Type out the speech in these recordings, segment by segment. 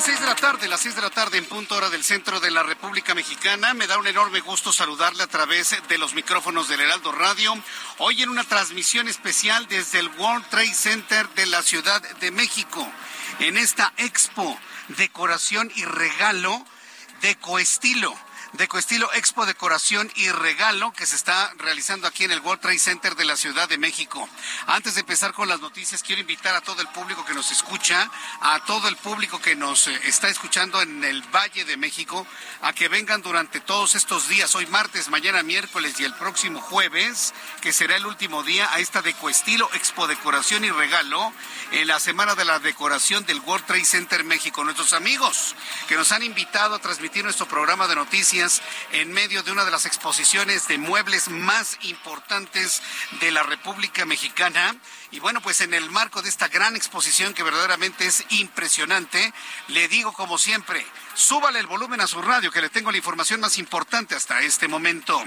Las seis de la tarde, las seis de la tarde en punto hora del centro de la República Mexicana. Me da un enorme gusto saludarle a través de los micrófonos del Heraldo Radio. Hoy en una transmisión especial desde el World Trade Center de la Ciudad de México. En esta expo, decoración y regalo de Coestilo. De Coestilo Expo Decoración y Regalo que se está realizando aquí en el World Trade Center de la Ciudad de México. Antes de empezar con las noticias, quiero invitar a todo el público que nos escucha, a todo el público que nos eh, está escuchando en el Valle de México, a que vengan durante todos estos días, hoy martes, mañana miércoles y el próximo jueves, que será el último día, a esta de Coestilo Expo Decoración y Regalo, en la Semana de la Decoración del World Trade Center México. Nuestros amigos que nos han invitado a transmitir nuestro programa de noticias en medio de una de las exposiciones de muebles más importantes de la República Mexicana. Y bueno, pues en el marco de esta gran exposición que verdaderamente es impresionante, le digo como siempre, súbale el volumen a su radio que le tengo la información más importante hasta este momento.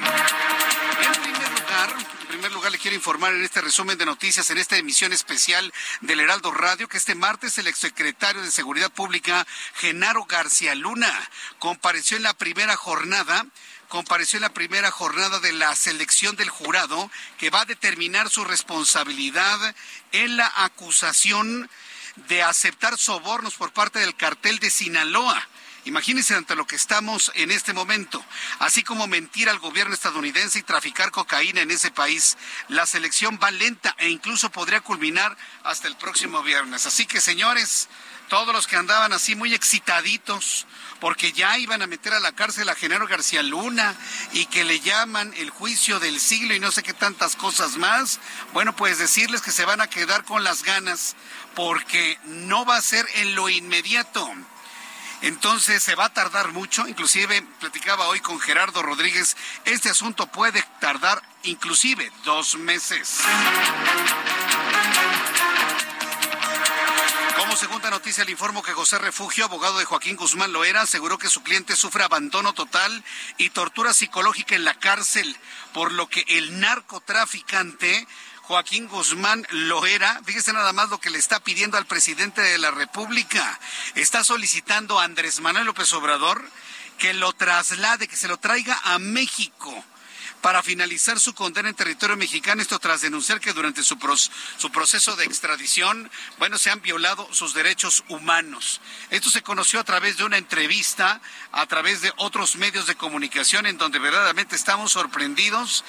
En primer lugar le quiero informar en este resumen de noticias, en esta emisión especial del Heraldo Radio, que este martes el exsecretario de Seguridad Pública, Genaro García Luna, compareció en la primera jornada compareció en la primera jornada de la selección del jurado que va a determinar su responsabilidad en la acusación de aceptar sobornos por parte del cartel de Sinaloa. Imagínense ante lo que estamos en este momento, así como mentir al gobierno estadounidense y traficar cocaína en ese país. La selección va lenta e incluso podría culminar hasta el próximo viernes. Así que, señores, todos los que andaban así muy excitaditos porque ya iban a meter a la cárcel a Genaro García Luna y que le llaman el juicio del siglo y no sé qué tantas cosas más. Bueno, pues decirles que se van a quedar con las ganas porque no va a ser en lo inmediato. Entonces se va a tardar mucho, inclusive platicaba hoy con Gerardo Rodríguez, este asunto puede tardar inclusive dos meses. Como segunda noticia, le informo que José Refugio, abogado de Joaquín Guzmán Loera, aseguró que su cliente sufre abandono total y tortura psicológica en la cárcel, por lo que el narcotraficante Joaquín Guzmán Loera, fíjese nada más lo que le está pidiendo al presidente de la República. Está solicitando a Andrés Manuel López Obrador que lo traslade, que se lo traiga a México para finalizar su condena en territorio mexicano, esto tras denunciar que durante su, su, proceso de extradición, bueno, se han violado sus derechos humanos. Esto se conoció a través de una entrevista, a través de otros medios de comunicación, en donde verdaderamente estamos sorprendidos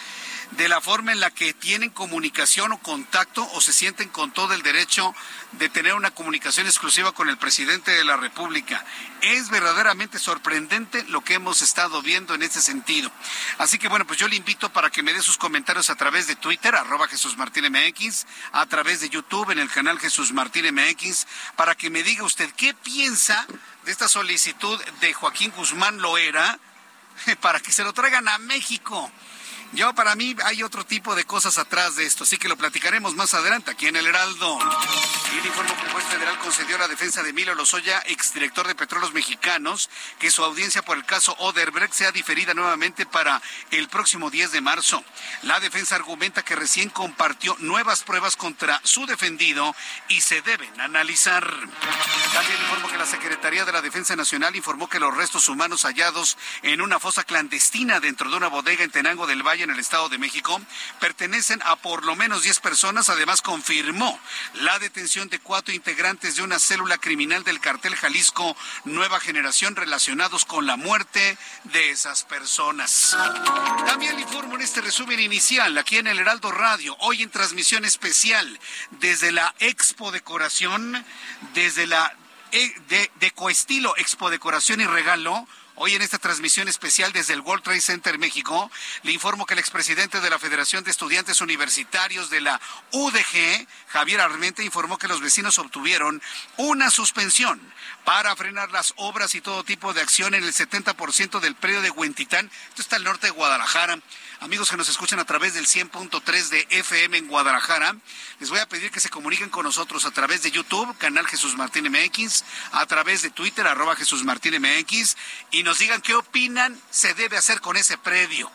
de la forma en la que tienen comunicación o contacto o se sienten con todo el derecho de tener una comunicación exclusiva con el presidente de la República. Es verdaderamente sorprendente lo que hemos estado viendo en este sentido. Así que bueno, pues yo le invito para que me dé sus comentarios a través de Twitter, arroba Jesús Martín MX, a través de YouTube en el canal Jesús Martín MX, para que me diga usted qué piensa de esta solicitud de Joaquín Guzmán Loera para que se lo traigan a México. Yo, para mí, hay otro tipo de cosas atrás de esto, así que lo platicaremos más adelante aquí en el Heraldo. Y el informe que el juez federal concedió a la defensa de Emilio Lozoya, exdirector de Petróleos Mexicanos, que su audiencia por el caso Oderbrecht sea diferida nuevamente para el próximo 10 de marzo. La defensa argumenta que recién compartió nuevas pruebas contra su defendido y se deben analizar. También informó que la Secretaría de la Defensa Nacional informó que los restos humanos hallados en una fosa clandestina dentro de una bodega en Tenango del Valle, en el Estado de México, pertenecen a por lo menos 10 personas. Además, confirmó la detención de cuatro integrantes de una célula criminal del cartel Jalisco Nueva Generación relacionados con la muerte de esas personas. También le informo en este resumen inicial aquí en el Heraldo Radio, hoy en transmisión especial desde la Expo Decoración, desde la eh, de, de Coestilo Expo Decoración y Regalo Hoy en esta transmisión especial desde el World Trade Center México, le informo que el expresidente de la Federación de Estudiantes Universitarios de la UDG, Javier Armenta, informó que los vecinos obtuvieron una suspensión para frenar las obras y todo tipo de acción en el 70% del predio de Huentitán. Esto está al norte de Guadalajara. Amigos que nos escuchan a través del 100.3 de FM en Guadalajara, les voy a pedir que se comuniquen con nosotros a través de YouTube, canal Jesús Martín MX, a través de Twitter, arroba Jesús Martín MX, y nos digan qué opinan se debe hacer con ese predio.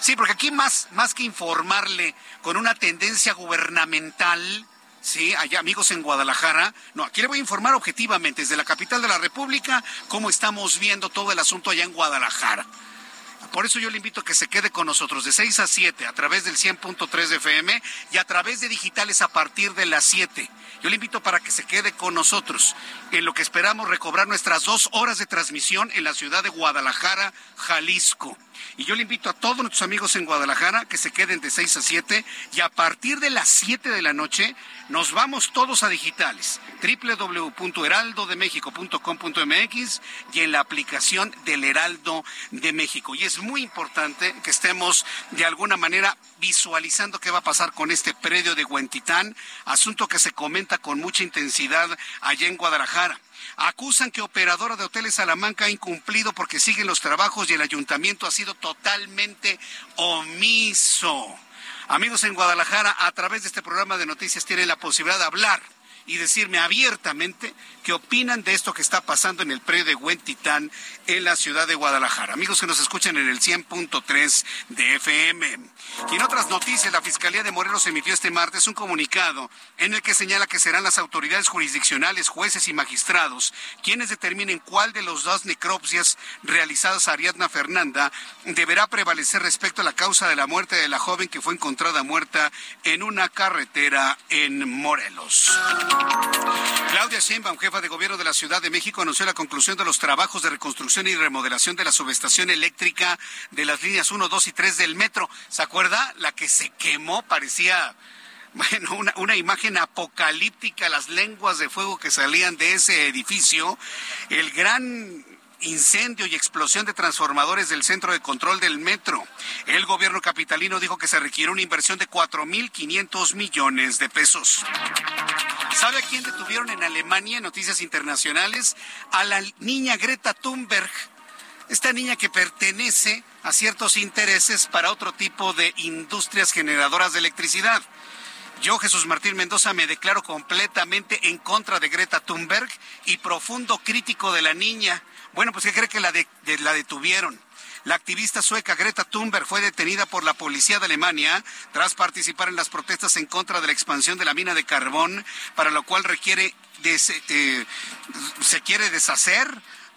Sí, porque aquí más, más que informarle con una tendencia gubernamental, Sí, amigos en Guadalajara. No, aquí le voy a informar objetivamente desde la capital de la República cómo estamos viendo todo el asunto allá en Guadalajara. Por eso yo le invito a que se quede con nosotros de 6 a 7 a través del 100.3 de FM y a través de digitales a partir de las 7. Yo le invito para que se quede con nosotros en lo que esperamos recobrar nuestras dos horas de transmisión en la ciudad de Guadalajara, Jalisco. Y yo le invito a todos nuestros amigos en Guadalajara que se queden de 6 a 7 y a partir de las 7 de la noche nos vamos todos a digitales www.heraldodemexico.com.mx y en la aplicación del Heraldo de México. Y es muy importante que estemos de alguna manera visualizando qué va a pasar con este predio de Huentitán, asunto que se comenta con mucha intensidad allá en Guadalajara. Acusan que operadora de hoteles Salamanca ha incumplido porque siguen los trabajos y el ayuntamiento ha sido totalmente omiso. Amigos en Guadalajara, a través de este programa de noticias tienen la posibilidad de hablar y decirme abiertamente qué opinan de esto que está pasando en el predio de Huentitán en la ciudad de Guadalajara. Amigos que nos escuchan en el 100.3 de FM. Y en otras noticias, la Fiscalía de Morelos emitió este martes un comunicado en el que señala que serán las autoridades jurisdiccionales, jueces y magistrados quienes determinen cuál de los dos necropsias realizadas a Ariadna Fernanda deberá prevalecer respecto a la causa de la muerte de la joven que fue encontrada muerta en una carretera en Morelos. Claudia Sheinbaum, jefa de gobierno de la Ciudad de México, anunció la conclusión de los trabajos de reconstrucción y remodelación de la subestación eléctrica de las líneas 1, 2 y 3 del metro. ¿Se acuerda? La que se quemó parecía bueno, una, una, imagen apocalíptica, las lenguas de fuego que salían de ese edificio, el gran incendio y explosión de transformadores del centro de control del metro. El gobierno capitalino dijo que se requiere una inversión de 4.500 millones de pesos. ¿Sabe a quién detuvieron en Alemania en noticias internacionales? A la niña Greta Thunberg. Esta niña que pertenece a ciertos intereses para otro tipo de industrias generadoras de electricidad. Yo, Jesús Martín Mendoza, me declaro completamente en contra de Greta Thunberg y profundo crítico de la niña. Bueno, pues ¿qué cree que la, de, la detuvieron? La activista sueca Greta Thunberg fue detenida por la policía de Alemania tras participar en las protestas en contra de la expansión de la mina de carbón, para lo cual requiere eh, se quiere deshacer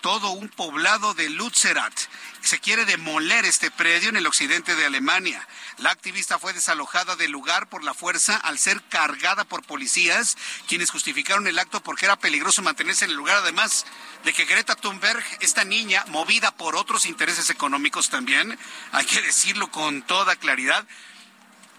todo un poblado de Lutzerat. Se quiere demoler este predio en el occidente de Alemania. La activista fue desalojada del lugar por la fuerza al ser cargada por policías, quienes justificaron el acto porque era peligroso mantenerse en el lugar, además de que Greta Thunberg, esta niña, movida por otros intereses económicos también, hay que decirlo con toda claridad,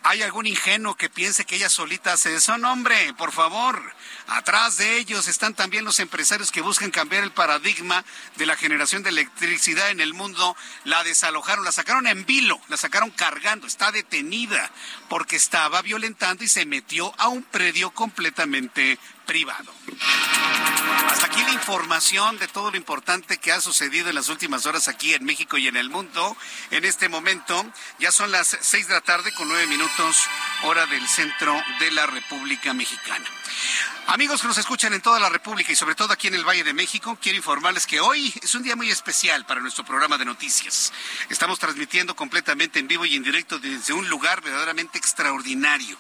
¿Hay algún ingenuo que piense que ella solita hace eso? No, hombre, por favor. Atrás de ellos están también los empresarios que buscan cambiar el paradigma de la generación de electricidad en el mundo. La desalojaron, la sacaron en vilo, la sacaron cargando, está detenida porque estaba violentando y se metió a un predio completamente privado. Hasta aquí la información de todo lo importante que ha sucedido en las últimas horas aquí en México y en el mundo. En este momento ya son las seis de la tarde con nueve minutos hora del centro de la República Mexicana. Amigos que nos escuchan en toda la República y sobre todo aquí en el Valle de México, quiero informarles que hoy es un día muy especial para nuestro programa de noticias. Estamos transmitiendo completamente en vivo y en directo desde un lugar verdaderamente extraordinario.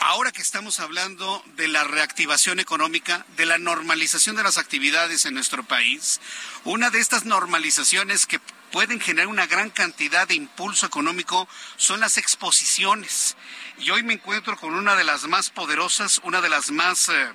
Ahora que estamos hablando de la reactivación económica, de la normalización de las actividades en nuestro país, una de estas normalizaciones que pueden generar una gran cantidad de impulso económico son las exposiciones. Y hoy me encuentro con una de las más poderosas, una de las más eh,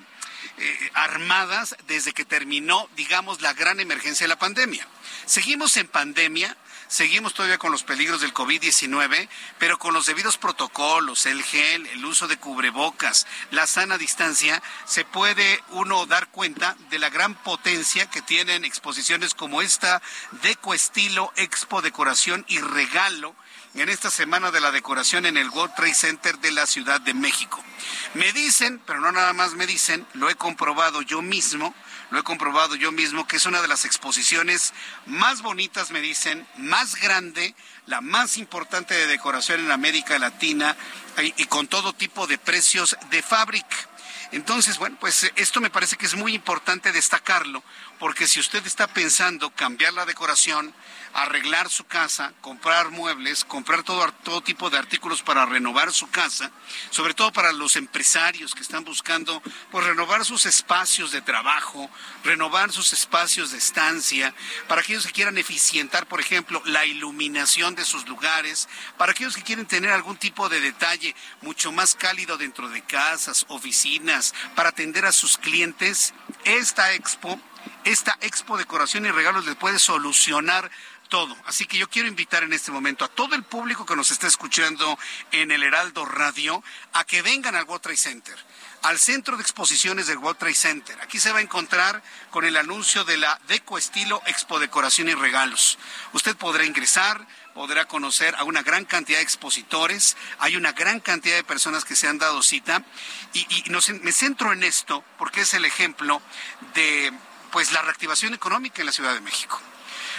eh, armadas desde que terminó, digamos, la gran emergencia de la pandemia. Seguimos en pandemia, Seguimos todavía con los peligros del COVID-19, pero con los debidos protocolos, el gel, el uso de cubrebocas, la sana distancia, se puede uno dar cuenta de la gran potencia que tienen exposiciones como esta de Estilo Expo Decoración y Regalo en esta semana de la decoración en el World Trade Center de la Ciudad de México. Me dicen, pero no nada más me dicen, lo he comprobado yo mismo, lo he comprobado yo mismo, que es una de las exposiciones más bonitas, me dicen, más grande, la más importante de decoración en América Latina y, con todo tipo de precios de fábrica. Entonces, bueno, pues esto me parece que es muy importante destacarlo, porque si usted está pensando cambiar la decoración, arreglar su casa, comprar muebles, comprar todo, todo tipo de artículos para renovar su casa, sobre todo para los empresarios que están buscando pues, renovar sus espacios de trabajo, renovar sus espacios de estancia, para aquellos que quieran eficientar, por ejemplo, la iluminación de sus lugares, para aquellos que quieren tener algún tipo de detalle mucho más cálido dentro de casas, oficinas, para atender a sus clientes, esta expo esta expo decoración y regalos les puede solucionar todo. Así que yo quiero invitar en este momento a todo el público que nos está escuchando en el Heraldo Radio a que vengan al World Trade Center al centro de exposiciones del World Trade Center. Aquí se va a encontrar con el anuncio de la Deco Estilo Expo Decoración y Regalos. Usted podrá ingresar, podrá conocer a una gran cantidad de expositores, hay una gran cantidad de personas que se han dado cita y, me centro en esto porque es el ejemplo de pues la reactivación económica en la Ciudad de México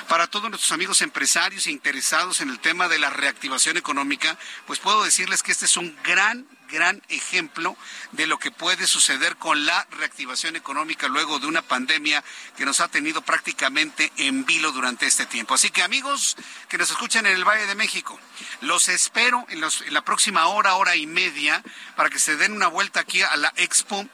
para todos nuestros amigos empresarios e interesados en el tema de la reactivación económica, pues puedo decirles que este es un gran, gran ejemplo de lo que puede suceder con la reactivación económica luego de una pandemia que nos ha tenido prácticamente en vilo durante este tiempo. Así que amigos que nos escuchan en el Valle de México, los espero en, en la próxima hora, hora y media, para que se den una vuelta aquí a la Expo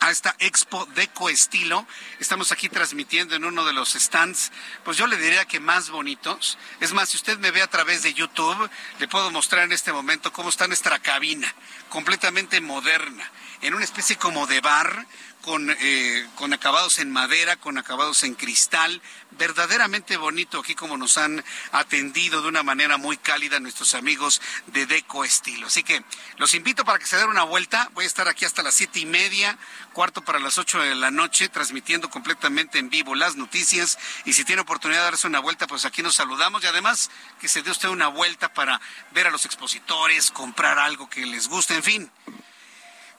a esta expo de coestilo. Estamos aquí transmitiendo en uno de los stands, pues yo le diría que más bonitos. Es más, si usted me ve a través de YouTube, le puedo mostrar en este momento cómo está nuestra cabina, completamente moderna, en una especie como de bar con, eh, con acabados en madera, con acabados en cristal, verdaderamente bonito aquí como nos han atendido de una manera muy cálida nuestros amigos de Deco Estilo. Así que los invito para que se den una vuelta. Voy a estar aquí hasta las siete y media, cuarto para las ocho de la noche, transmitiendo completamente en vivo las noticias. Y si tiene oportunidad de darse una vuelta, pues aquí nos saludamos y además que se dé usted una vuelta para ver a los expositores, comprar algo que les guste, en fin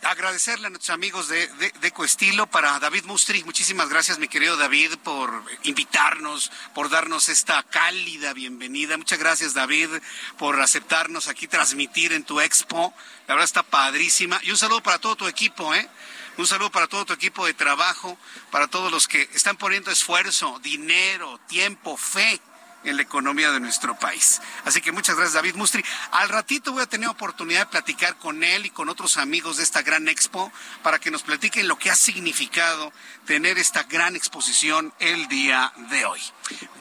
agradecerle a nuestros amigos de, de, Coestilo, para David Mustri. Muchísimas gracias, mi querido David, por invitarnos, por darnos esta cálida bienvenida. Muchas gracias, David, por aceptarnos aquí, transmitir en tu expo. La verdad está padrísima. Y un saludo para todo tu equipo, ¿eh? Un saludo para todo tu equipo de trabajo, para todos los que están poniendo esfuerzo, dinero, tiempo, fe en la economía de nuestro país. Así que muchas gracias, David Mustri. Al ratito voy a tener oportunidad de platicar con él y con otros amigos de esta gran expo para que nos platiquen lo que ha significado tener esta gran exposición el día de hoy.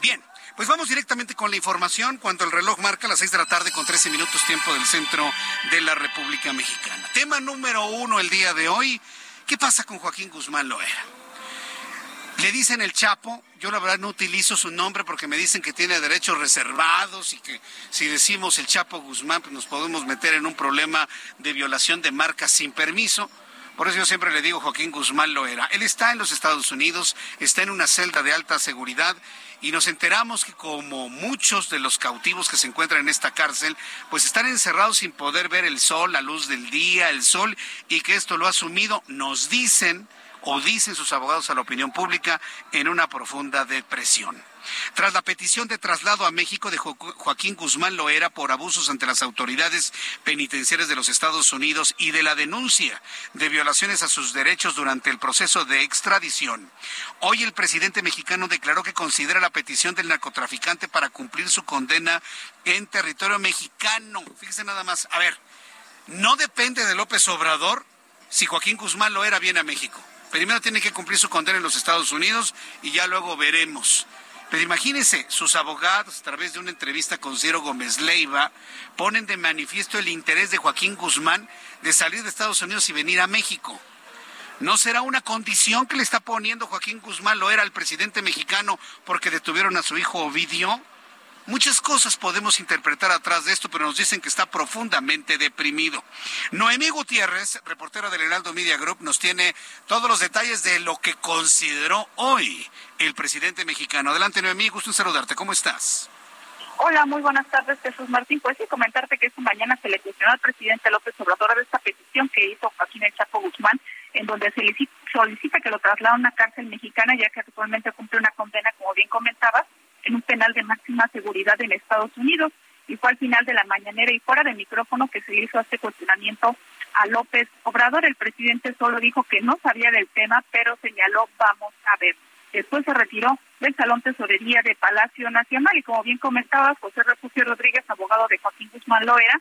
Bien. Pues vamos directamente con la información cuando el reloj marca las seis de la tarde con 13 minutos tiempo del centro de la República Mexicana. Tema número uno el día de hoy. ¿Qué pasa con Joaquín Guzmán Loera? Le dicen el Chapo, yo la verdad no utilizo su nombre porque me dicen que tiene derechos reservados y que si decimos el Chapo Guzmán pues nos podemos meter en un problema de violación de marcas sin permiso. Por eso yo siempre le digo Joaquín Guzmán Loera. Él está en los Estados Unidos, está en una celda de alta seguridad y nos enteramos que como muchos de los cautivos que se encuentran en esta cárcel, pues están encerrados sin poder ver el sol, la luz del día, el sol, y que esto lo ha sumido, nos dicen o dicen sus abogados a la opinión pública, en una profunda depresión. Tras la petición de traslado a México de Joaquín Guzmán Loera por abusos ante las autoridades penitenciarias de los Estados Unidos y de la denuncia de violaciones a sus derechos durante el proceso de extradición, hoy el presidente mexicano declaró que considera la petición del narcotraficante para cumplir su condena en territorio mexicano. Fíjese nada más, a ver, no depende de López Obrador si Joaquín Guzmán Loera viene a México. Primero tiene que cumplir su condena en los Estados Unidos y ya luego veremos. Pero imagínense, sus abogados, a través de una entrevista con Ciro Gómez Leiva, ponen de manifiesto el interés de Joaquín Guzmán de salir de Estados Unidos y venir a México. ¿No será una condición que le está poniendo Joaquín Guzmán, lo era el presidente mexicano, porque detuvieron a su hijo Ovidio? Muchas cosas podemos interpretar atrás de esto, pero nos dicen que está profundamente deprimido. Noemí Gutiérrez, reportera del Heraldo Media Group, nos tiene todos los detalles de lo que consideró hoy el presidente mexicano. Adelante, Noemí, gusto en saludarte. ¿Cómo estás? Hola, muy buenas tardes, Jesús Martín. Pues sí, comentarte que esta mañana se le cuestionó al presidente López Obrador de esta petición que hizo Joaquín El Chapo Guzmán, en donde se solicita que lo traslade a una cárcel mexicana, ya que actualmente cumple una condena, como bien comentabas, en un penal de máxima seguridad en Estados Unidos. Y fue al final de la mañanera y fuera de micrófono que se hizo este cuestionamiento a López Obrador. El presidente solo dijo que no sabía del tema, pero señaló, vamos a ver. Después se retiró del Salón Tesorería de Palacio Nacional y como bien comentaba José Refugio Rodríguez, abogado de Joaquín Guzmán Loera,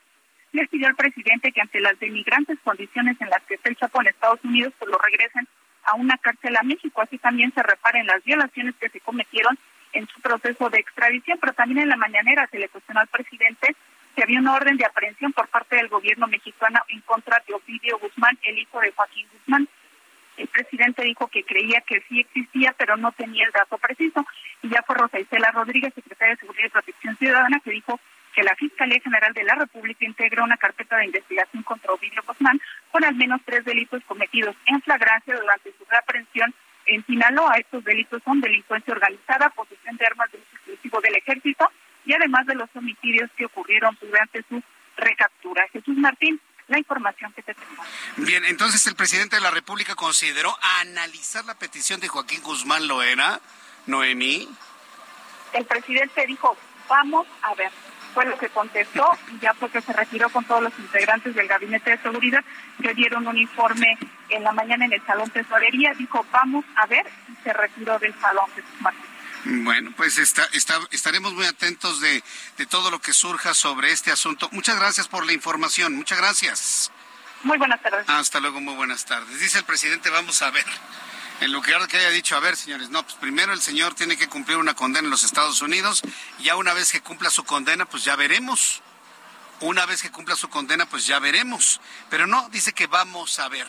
le pidió al presidente que ante las denigrantes condiciones en las que está el Chapo en Estados Unidos, pues lo regresen a una cárcel a México. Así también se reparen las violaciones que se cometieron en su proceso de extradición, pero también en la mañanera se le cuestionó al presidente si había una orden de aprehensión por parte del gobierno mexicano en contra de Ovidio Guzmán, el hijo de Joaquín Guzmán. El presidente dijo que creía que sí existía, pero no tenía el dato preciso. Y ya fue Rosa Isela Rodríguez, secretaria de Seguridad y Protección Ciudadana, que dijo que la Fiscalía General de la República integra una carpeta de investigación contra Ovidio Guzmán con al menos tres delitos cometidos en flagrancia durante su reaprensión en Sinaloa. Estos delitos son delincuencia organizada, de armas de uso exclusivo del ejército y además de los homicidios que ocurrieron durante su recaptura. Jesús Martín, la información que te tengo. Bien, entonces el presidente de la República consideró analizar la petición de Joaquín Guzmán Loera, Noemí. El presidente dijo, vamos a ver fue lo que contestó y ya fue que se retiró con todos los integrantes del gabinete de seguridad que dieron un informe en la mañana en el salón tesorería, dijo vamos a ver y se retiró del salón de bueno, pues está, está, estaremos muy atentos de, de todo lo que surja sobre este asunto. Muchas gracias por la información. Muchas gracias. Muy buenas tardes. Hasta luego, muy buenas tardes. Dice el presidente, vamos a ver en lugar de que haya dicho, a ver, señores, no, pues primero el señor tiene que cumplir una condena en los Estados Unidos, y ya una vez que cumpla su condena, pues ya veremos. Una vez que cumpla su condena, pues ya veremos. Pero no, dice que vamos a ver.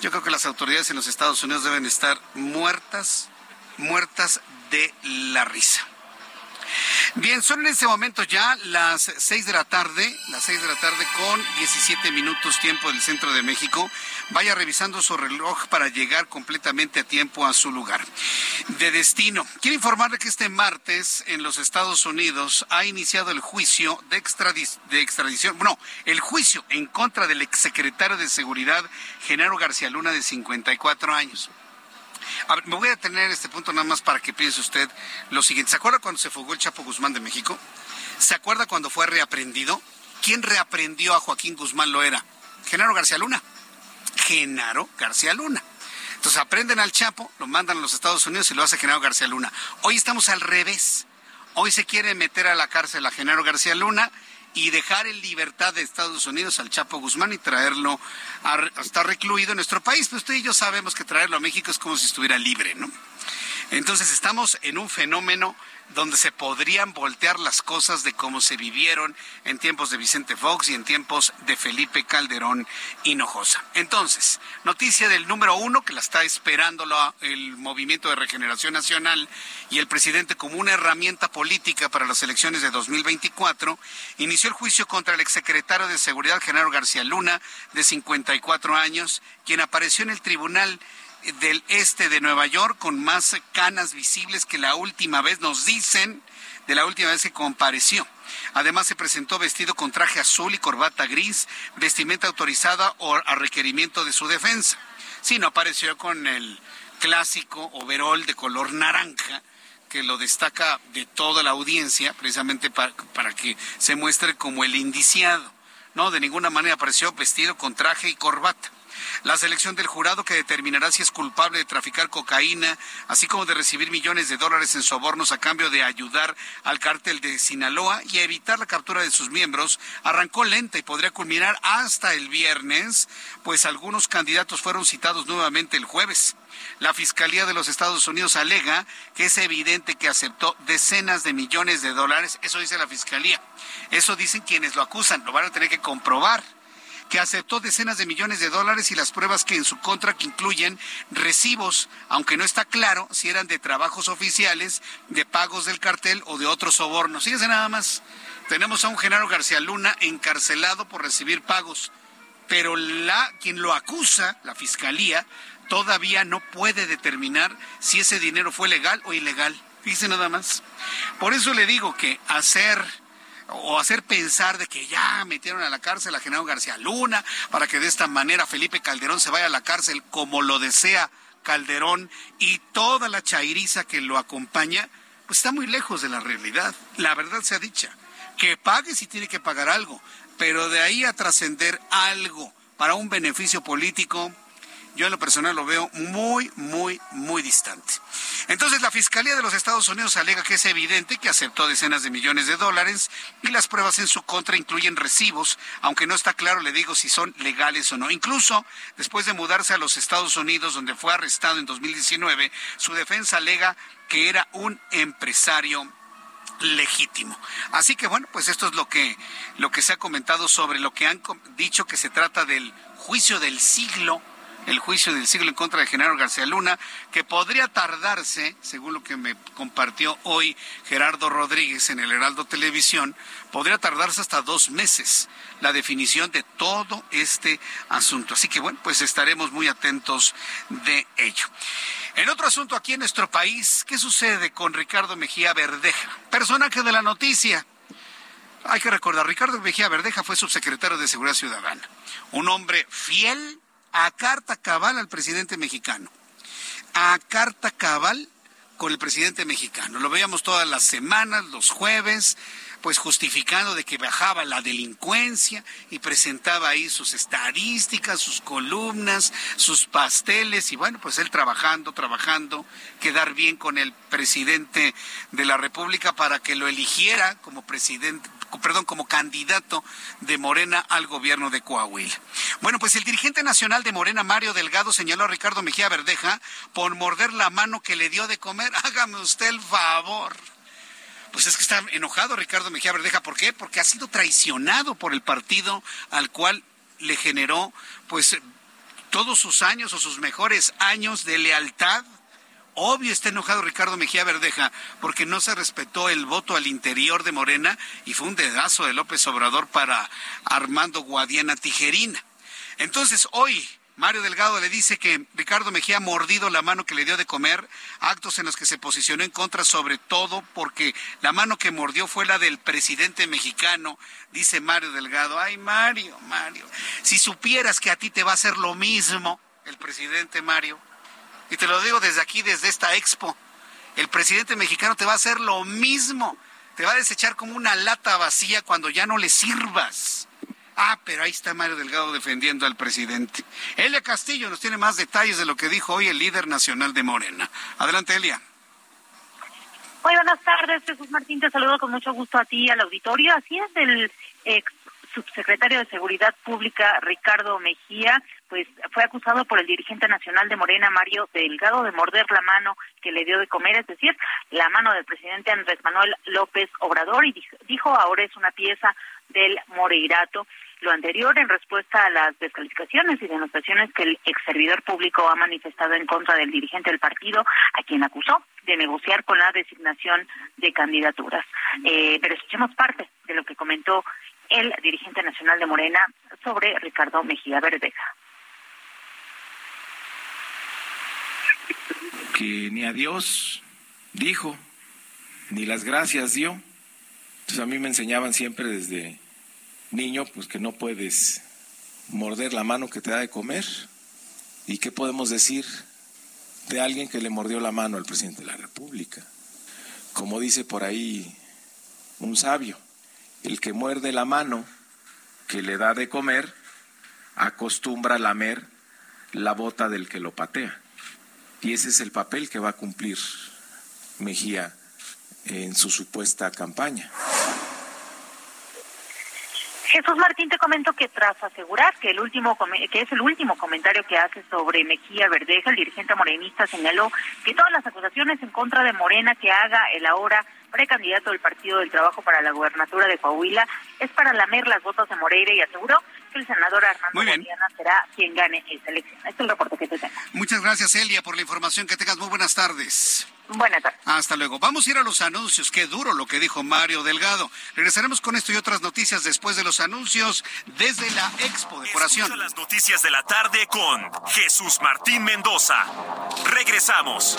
Yo creo que las autoridades en los Estados Unidos deben estar muertas, muertas de la risa. Bien, son en este momento ya las seis de la tarde, las seis de la tarde con 17 minutos tiempo del centro de México. Vaya revisando su reloj para llegar completamente a tiempo a su lugar de destino. Quiero informarle que este martes en los Estados Unidos ha iniciado el juicio de, de extradición, bueno, el juicio en contra del exsecretario de Seguridad, Genaro García Luna, de 54 años. A me voy a detener en este punto nada más para que piense usted lo siguiente. ¿Se acuerda cuando se fugó el Chapo Guzmán de México? ¿Se acuerda cuando fue reaprendido? ¿Quién reaprendió a Joaquín Guzmán lo era? Genaro García Luna. Genaro García Luna. Entonces aprenden al Chapo, lo mandan a los Estados Unidos y lo hace Genaro García Luna. Hoy estamos al revés. Hoy se quiere meter a la cárcel a Genaro García Luna y dejar en libertad de Estados Unidos al Chapo Guzmán y traerlo a, estar recluido en nuestro país. Pues usted y yo sabemos que traerlo a México es como si estuviera libre, ¿no? Entonces estamos en un fenómeno donde se podrían voltear las cosas de cómo se vivieron en tiempos de Vicente Fox y en tiempos de Felipe Calderón Hinojosa. Entonces, noticia del número uno que la está esperando el Movimiento de Regeneración Nacional y el presidente como una herramienta política para las elecciones de 2024, inició el juicio contra el exsecretario de Seguridad, Genaro García Luna, de 54 años, quien apareció en el tribunal del este de Nueva York con más canas visibles que la última vez, nos dicen, de la última vez que compareció. Además se presentó vestido con traje azul y corbata gris, vestimenta autorizada o a requerimiento de su defensa. Sí, no apareció con el clásico overol de color naranja que lo destaca de toda la audiencia, precisamente para, para que se muestre como el indiciado. No, de ninguna manera apareció vestido con traje y corbata. La selección del jurado que determinará si es culpable de traficar cocaína, así como de recibir millones de dólares en sobornos a cambio de ayudar al cártel de Sinaloa y evitar la captura de sus miembros, arrancó lenta y podría culminar hasta el viernes, pues algunos candidatos fueron citados nuevamente el jueves. La Fiscalía de los Estados Unidos alega que es evidente que aceptó decenas de millones de dólares, eso dice la Fiscalía. Eso dicen quienes lo acusan, lo van a tener que comprobar que aceptó decenas de millones de dólares y las pruebas que en su contra que incluyen recibos, aunque no está claro si eran de trabajos oficiales, de pagos del cartel o de otros sobornos. Fíjense nada más, tenemos a un Genaro García Luna encarcelado por recibir pagos, pero la quien lo acusa, la fiscalía, todavía no puede determinar si ese dinero fue legal o ilegal. Fíjense nada más. Por eso le digo que hacer o hacer pensar de que ya metieron a la cárcel a Genaro García Luna para que de esta manera Felipe Calderón se vaya a la cárcel como lo desea Calderón y toda la chairiza que lo acompaña, pues está muy lejos de la realidad. La verdad sea dicha, que pague si tiene que pagar algo, pero de ahí a trascender algo para un beneficio político, yo en lo personal lo veo muy, muy, muy distante. Entonces, la Fiscalía de los Estados Unidos alega que es evidente que aceptó decenas de millones de dólares y las pruebas en su contra incluyen recibos, aunque no está claro, le digo, si son legales o no. Incluso, después de mudarse a los Estados Unidos, donde fue arrestado en 2019, su defensa alega que era un empresario legítimo. Así que bueno, pues esto es lo que lo que se ha comentado sobre lo que han dicho que se trata del juicio del siglo el juicio del siglo en contra de Genaro García Luna, que podría tardarse, según lo que me compartió hoy Gerardo Rodríguez en el Heraldo Televisión, podría tardarse hasta dos meses la definición de todo este asunto. Así que bueno, pues estaremos muy atentos de ello. En otro asunto aquí en nuestro país, ¿qué sucede con Ricardo Mejía Verdeja? Personaje de la noticia. Hay que recordar, Ricardo Mejía Verdeja fue subsecretario de Seguridad Ciudadana, un hombre fiel a carta cabal al presidente mexicano. A carta cabal con el presidente mexicano. Lo veíamos todas las semanas, los jueves, pues justificando de que bajaba la delincuencia y presentaba ahí sus estadísticas, sus columnas, sus pasteles y bueno, pues él trabajando, trabajando, quedar bien con el presidente de la República para que lo eligiera como presidente, perdón, como candidato de Morena al gobierno de Coahuila. Bueno, pues el dirigente nacional de Morena, Mario Delgado, señaló a Ricardo Mejía Verdeja por morder la mano que le dio de comer. Hágame usted el favor. Pues es que está enojado Ricardo Mejía Verdeja. ¿Por qué? Porque ha sido traicionado por el partido al cual le generó, pues, todos sus años o sus mejores años de lealtad Obvio está enojado Ricardo Mejía Verdeja porque no se respetó el voto al interior de Morena y fue un dedazo de López Obrador para Armando Guadiana Tijerina. Entonces hoy Mario Delgado le dice que Ricardo Mejía ha mordido la mano que le dio de comer, actos en los que se posicionó en contra sobre todo porque la mano que mordió fue la del presidente mexicano, dice Mario Delgado. Ay, Mario, Mario, si supieras que a ti te va a hacer lo mismo el presidente Mario. Y te lo digo desde aquí, desde esta expo. El presidente mexicano te va a hacer lo mismo. Te va a desechar como una lata vacía cuando ya no le sirvas. Ah, pero ahí está Mario Delgado defendiendo al presidente. Elia Castillo nos tiene más detalles de lo que dijo hoy el líder nacional de Morena. Adelante, Elia. Muy buenas tardes, Jesús Martín. Te saludo con mucho gusto a ti, al auditorio. Así es, el ex subsecretario de Seguridad Pública, Ricardo Mejía, pues fue acusado por el dirigente nacional de Morena, Mario Delgado, de morder la mano que le dio de comer, es decir, la mano del presidente Andrés Manuel López Obrador, y dijo ahora es una pieza del Moreirato. Lo anterior en respuesta a las descalificaciones y denostaciones que el ex servidor público ha manifestado en contra del dirigente del partido, a quien acusó de negociar con la designación de candidaturas. Eh, pero escuchemos parte de lo que comentó el dirigente nacional de Morena sobre Ricardo Mejía Verdeja. Que ni a Dios dijo, ni las gracias dio. Entonces a mí me enseñaban siempre desde niño pues que no puedes morder la mano que te da de comer. ¿Y qué podemos decir de alguien que le mordió la mano al presidente de la República? Como dice por ahí un sabio, el que muerde la mano que le da de comer acostumbra a lamer la bota del que lo patea. Y ese es el papel que va a cumplir Mejía en su supuesta campaña. Jesús Martín te comento que tras asegurar que el último que es el último comentario que hace sobre Mejía Verdeja, el dirigente morenista señaló que todas las acusaciones en contra de Morena que haga el ahora precandidato del Partido del Trabajo para la gubernatura de Coahuila es para lamer las botas de Moreira y aseguró que el senador Armando Boliana será quien gane esta elección. Este es el reporte que te tengo. Muchas gracias, Elia, por la información. Que tengas muy buenas tardes. Buenas tardes. Hasta luego. Vamos a ir a los anuncios. Qué duro lo que dijo Mario Delgado. Regresaremos con esto y otras noticias después de los anuncios desde la Expo Decoración. Escucha las noticias de la tarde con Jesús Martín Mendoza. Regresamos.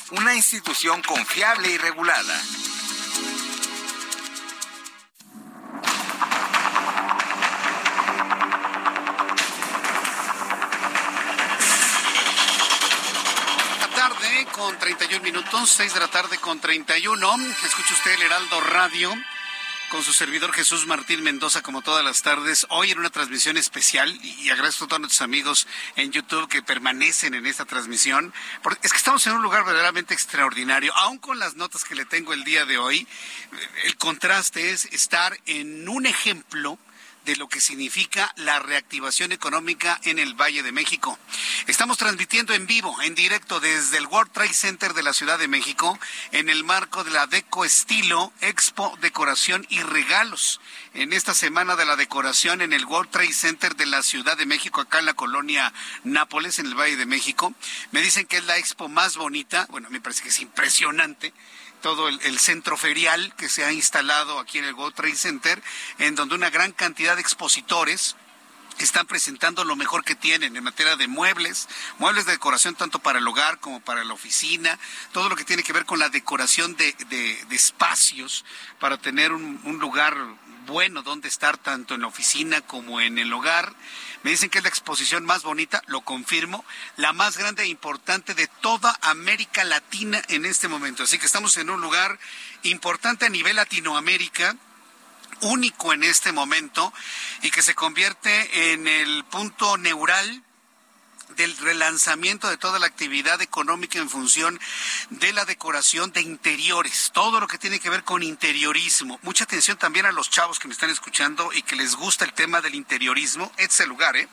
una institución confiable y regulada. con 31 minutos, 6 de la tarde con 31. Escucha usted el Heraldo Radio con su servidor Jesús Martín Mendoza, como todas las tardes, hoy en una transmisión especial, y agradezco a todos nuestros amigos en YouTube que permanecen en esta transmisión, porque es que estamos en un lugar verdaderamente extraordinario, aún con las notas que le tengo el día de hoy, el contraste es estar en un ejemplo de lo que significa la reactivación económica en el Valle de México. Estamos transmitiendo en vivo, en directo desde el World Trade Center de la Ciudad de México, en el marco de la Deco Estilo Expo Decoración y Regalos. En esta semana de la decoración en el World Trade Center de la Ciudad de México, acá en la colonia Nápoles, en el Valle de México. Me dicen que es la expo más bonita, bueno, me parece que es impresionante todo el, centro ferial que se ha instalado aquí en el World Trade Center, en donde una gran cantidad de expositores están presentando lo mejor que tienen en materia de muebles, muebles de decoración tanto para el hogar como para la oficina, todo lo que tiene que ver con la decoración de, espacios para tener un lugar bueno donde estar tanto en la oficina como en el hogar. Me dicen que es la exposición más bonita, lo confirmo, la más grande e importante de toda América Latina en este momento. Así que estamos en un lugar importante a nivel Latinoamérica único en este momento y que se convierte en el punto neural del relanzamiento de toda la actividad económica en función de la decoración de interiores, todo lo que tiene que ver con interiorismo. Mucha atención también a los chavos que me están escuchando y que les gusta el tema del interiorismo. Este es el lugar, ¿eh?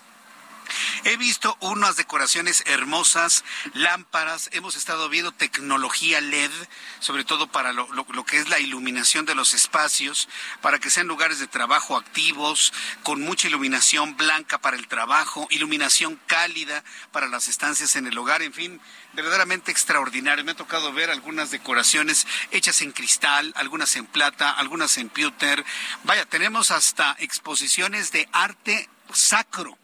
He visto unas decoraciones hermosas, lámparas, hemos estado viendo tecnología LED, sobre todo para lo, que es la iluminación de los espacios, para que sean lugares de trabajo activos, con mucha iluminación blanca para el trabajo, iluminación cálida para las estancias en el hogar, en fin, verdaderamente extraordinario. Me ha tocado ver algunas decoraciones hechas en cristal, algunas en plata, algunas en pewter. Vaya, tenemos hasta exposiciones de arte sacro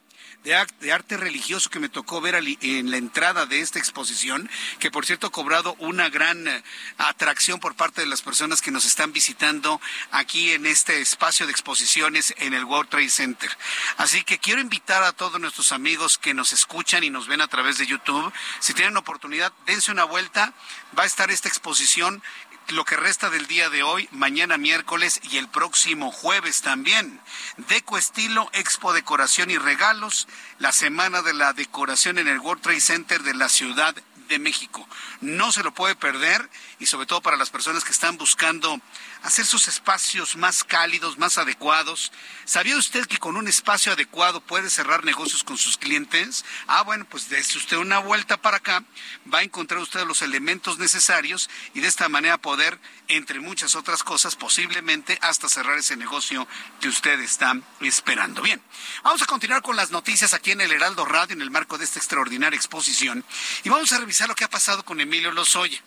de, arte religioso que me tocó ver en la entrada de esta exposición, que por cierto ha cobrado una gran eh, atracción por parte de las personas que nos están visitando aquí en este espacio de exposiciones en el World Trade Center. Así que quiero invitar a todos nuestros amigos que nos escuchan y nos ven a través de YouTube, si tienen oportunidad, dense una vuelta, va a estar esta exposición lo que resta del día de hoy, mañana miércoles y el próximo jueves también. Deco Estilo, Expo Decoración y Regalos, la semana de la decoración en el World Trade Center de la Ciudad de México. No se lo puede perder y sobre todo para las personas que están buscando hacer sus espacios más cálidos, más adecuados. ¿Sabía usted que con un espacio adecuado puede cerrar negocios con sus clientes? Ah, bueno, pues dése usted una vuelta para acá, va a encontrar usted los elementos necesarios y de esta manera poder, entre muchas otras cosas, posiblemente hasta cerrar ese negocio que usted está esperando. Bien, vamos a continuar con las noticias aquí en el Heraldo Radio en el marco de esta extraordinaria exposición y vamos a revisar lo que ha pasado con Emilio Lozoya.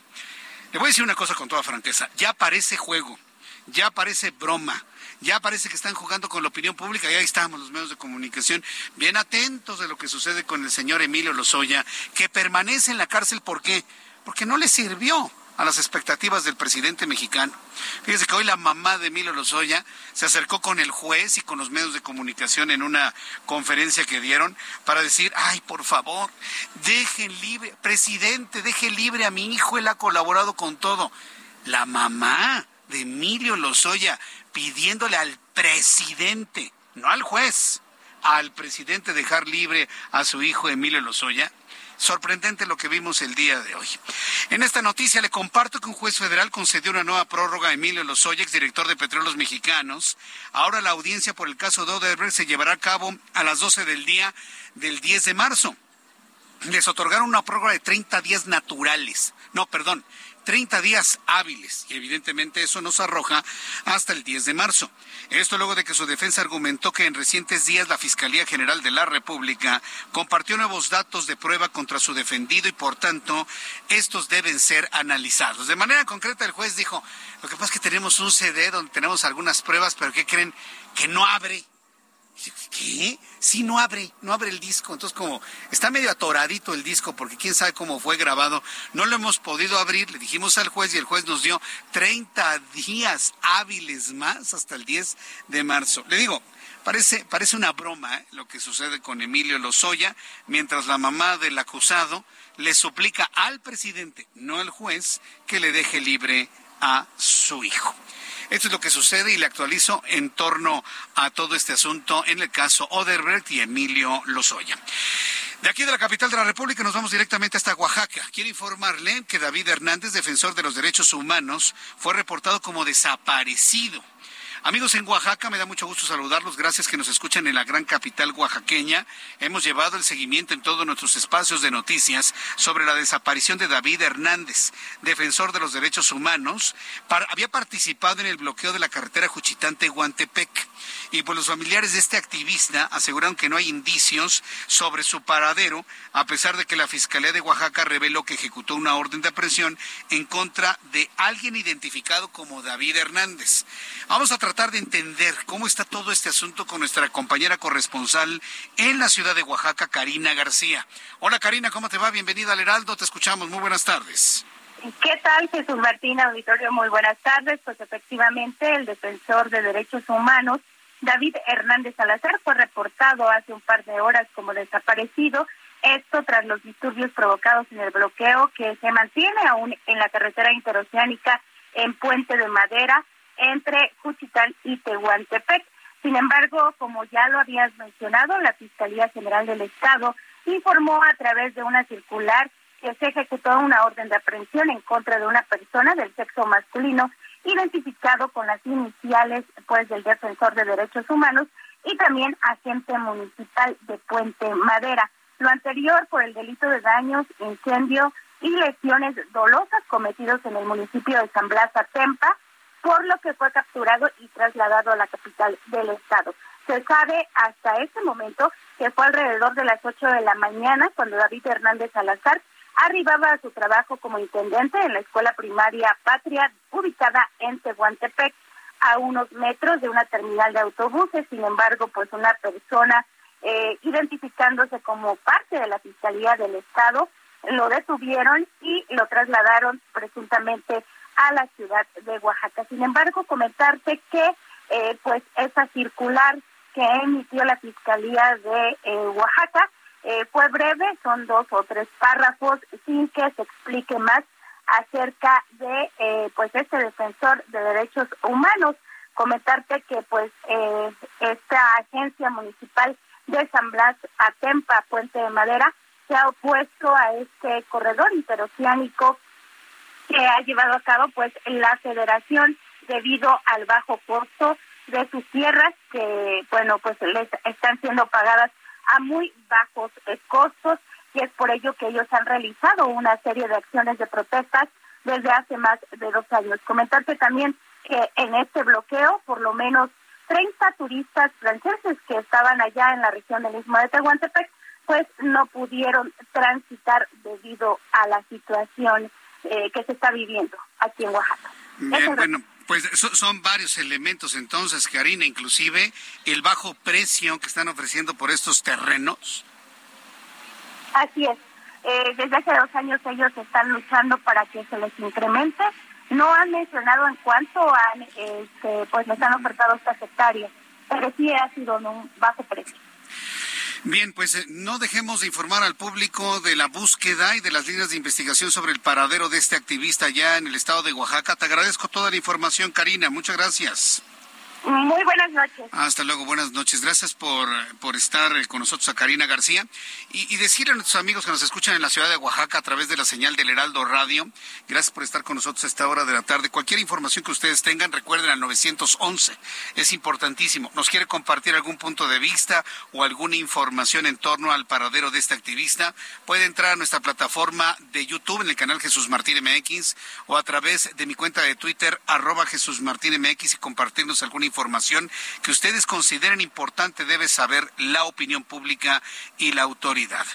Le voy a decir una cosa con toda franqueza, ya parece juego ya parece broma, ya parece que están jugando con la opinión pública y ahí estamos los medios de comunicación bien atentos de lo que sucede con el señor Emilio Lozoya, que permanece en la cárcel, ¿por qué? Porque no le sirvió a las expectativas del presidente mexicano. Fíjese que hoy la mamá de Emilio Lozoya se acercó con el juez y con los medios de comunicación en una conferencia que dieron para decir, ay, por favor, dejen libre, presidente, deje libre a mi hijo, él ha colaborado con todo. La mamá de Emilio Lozoya pidiéndole al presidente, no al juez, al presidente dejar libre a su hijo Emilio Lozoya. Sorprendente lo que vimos el día de hoy. En esta noticia le comparto que un juez federal concedió una nueva prórroga a Emilio Lozoya, director de Petróleos Mexicanos. Ahora la audiencia por el caso de se llevará a cabo a las 12 del día del 10 de marzo. Les otorgaron una prórroga de 30 días naturales. No, perdón, 30 días hábiles y evidentemente eso nos arroja hasta el 10 de marzo. Esto luego de que su defensa argumentó que en recientes días la Fiscalía General de la República compartió nuevos datos de prueba contra su defendido y por tanto estos deben ser analizados. De manera concreta el juez dijo, lo que pasa es que tenemos un CD donde tenemos algunas pruebas, pero ¿qué creen? Que no abre. ¿Qué? Sí, no abre, no abre el disco. Entonces, como está medio atoradito el disco, porque quién sabe cómo fue grabado, no lo hemos podido abrir. Le dijimos al juez y el juez nos dio 30 días hábiles más hasta el 10 de marzo. Le digo, parece, parece una broma ¿eh? lo que sucede con Emilio Lozoya, mientras la mamá del acusado le suplica al presidente, no al juez, que le deje libre a su hijo. Esto es lo que sucede y le actualizo en torno a todo este asunto en el caso Oderbrecht y Emilio Lozoya. De aquí de la capital de la República nos vamos directamente hasta Oaxaca. Quiero informarle que David Hernández, defensor de los derechos humanos, fue reportado como desaparecido. Amigos en Oaxaca, me da mucho gusto saludarlos. Gracias que nos escuchan en la gran capital oaxaqueña. Hemos llevado el seguimiento en todos nuestros espacios de noticias sobre la desaparición de David Hernández, defensor de los derechos humanos. había participado en el bloqueo de la carretera Juchitante-Guantepec. Y pues los familiares de este activista aseguraron que no hay indicios sobre su paradero, a pesar de que la Fiscalía de Oaxaca reveló que ejecutó una orden de aprehensión en contra de alguien identificado como David Hernández. Vamos a tratar de entender cómo está todo este asunto con nuestra compañera corresponsal en la ciudad de Oaxaca, Karina García. Hola Karina, ¿cómo te va? Bienvenida al Heraldo, te escuchamos. Muy buenas tardes. ¿Qué tal, Jesús Martín, auditorio? Muy buenas tardes. Pues efectivamente, el defensor de derechos humanos, David Hernández Salazar, fue reportado hace un par de horas como desaparecido. Esto tras los disturbios provocados en el bloqueo que se mantiene aún en la carretera interoceánica en Puente de Madera entre Cuchitán y Tehuantepec. Sin embargo, como ya lo habías mencionado, la Fiscalía General del Estado informó a través de una circular que se ejecutó una orden de aprehensión en contra de una persona del sexo masculino identificado con las iniciales pues del defensor de derechos humanos y también agente municipal de Puente Madera. Lo anterior por el delito de daños, incendio y lesiones dolosas cometidos en el municipio de San Blas Atempa, por lo que fue capturado y trasladado a la capital del estado. Se sabe hasta este momento que fue alrededor de las 8 de la mañana cuando David Hernández Salazar arribaba a su trabajo como intendente en la escuela primaria Patria, ubicada en Tehuantepec, a unos metros de una terminal de autobuses. Sin embargo, pues una persona eh, identificándose como parte de la Fiscalía del Estado, lo detuvieron y lo trasladaron presuntamente a la ciudad de Oaxaca. Sin embargo, comentarte que eh, pues esa circular que emitió la Fiscalía de eh, Oaxaca eh, fue breve, son dos o tres párrafos sin que se explique más acerca de eh, pues este defensor de derechos humanos. Comentarte que pues esta agencia municipal de San Blas Atempa, Puente de Madera, se ha opuesto a este corredor interoceánico que ha llevado a cabo pues la federación debido al bajo costo de sus tierras que bueno pues les están siendo pagadas a muy bajos eh, costos y es por ello que ellos han realizado una serie de acciones de protestas desde hace más de dos años. Comentarte también que en este bloqueo, por lo menos 30 turistas franceses que estaban allá en la región del Istmo de Tehuantepec, pues no pudieron transitar debido a la situación eh, que se está viviendo aquí en Oaxaca. bueno. Pues son varios elementos entonces, Karina, inclusive el bajo precio que están ofreciendo por estos terrenos. Así es. Eh, desde hace dos años ellos están luchando para que se les incremente. No han mencionado en cuánto han, este, pues les han ofertado estas hectáreas, pero sí ha sido en un bajo precio. Bien, pues eh, no dejemos de informar al público de la búsqueda y de las líneas de investigación sobre el paradero de este activista ya en el estado de Oaxaca. Te agradezco toda la información, Karina. Muchas gracias. Muy buenas noches. Hasta luego, buenas noches. Gracias por, por estar eh, con nosotros a Karina García. Y, y, decirle a nuestros amigos que nos escuchan en la ciudad de Oaxaca a través de la señal del Heraldo Radio, gracias por estar con nosotros a esta hora de la tarde. Cualquier información que ustedes tengan, recuerden al 911. Es importantísimo. ¿Nos quiere compartir algún punto de vista o alguna información en torno al paradero de este activista? Puede entrar a nuestra plataforma de YouTube en el canal Jesús Martín MX o a través de mi cuenta de Twitter, arroba Jesús Martín MX y compartirnos alguna información que ustedes consideren importante debe saber la opinión pública y la autoridad.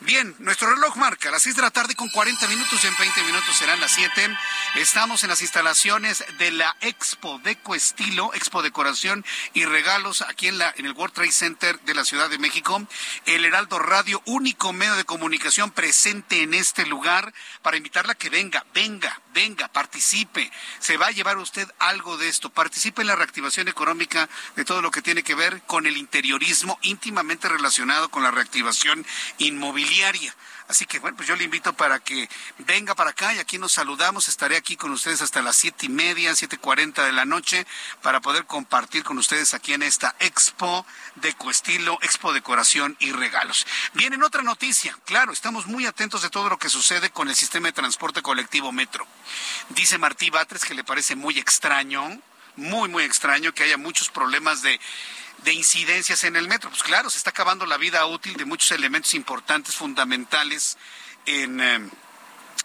Bien, nuestro reloj marca las 6 de la tarde con 40 minutos y en 20 minutos serán las 7. Estamos en las instalaciones de la Expo Deco Estilo, Expo Decoración y Regalos aquí en, la, en el World Trade Center de la Ciudad de México. El Heraldo Radio, único medio de comunicación presente en este lugar para invitarla a que venga, venga, venga, participe. Se va a llevar usted algo de esto. Participe en la reactivación económica de todo lo que tiene que ver con el interiorismo íntimamente relacionado con la reactivación inmobiliaria. Así que bueno, pues yo le invito para que venga para acá y aquí nos saludamos. Estaré aquí con ustedes hasta las siete y media, siete cuarenta de la noche para poder compartir con ustedes aquí en esta expo de Coestilo, expo decoración y regalos. Viene otra noticia. Claro, estamos muy atentos de todo lo que sucede con el sistema de transporte colectivo Metro. Dice Martí Batres que le parece muy extraño muy, muy extraño que haya muchos problemas de, de incidencias en el metro. Pues claro, se está acabando la vida útil de muchos elementos importantes, fundamentales en, eh,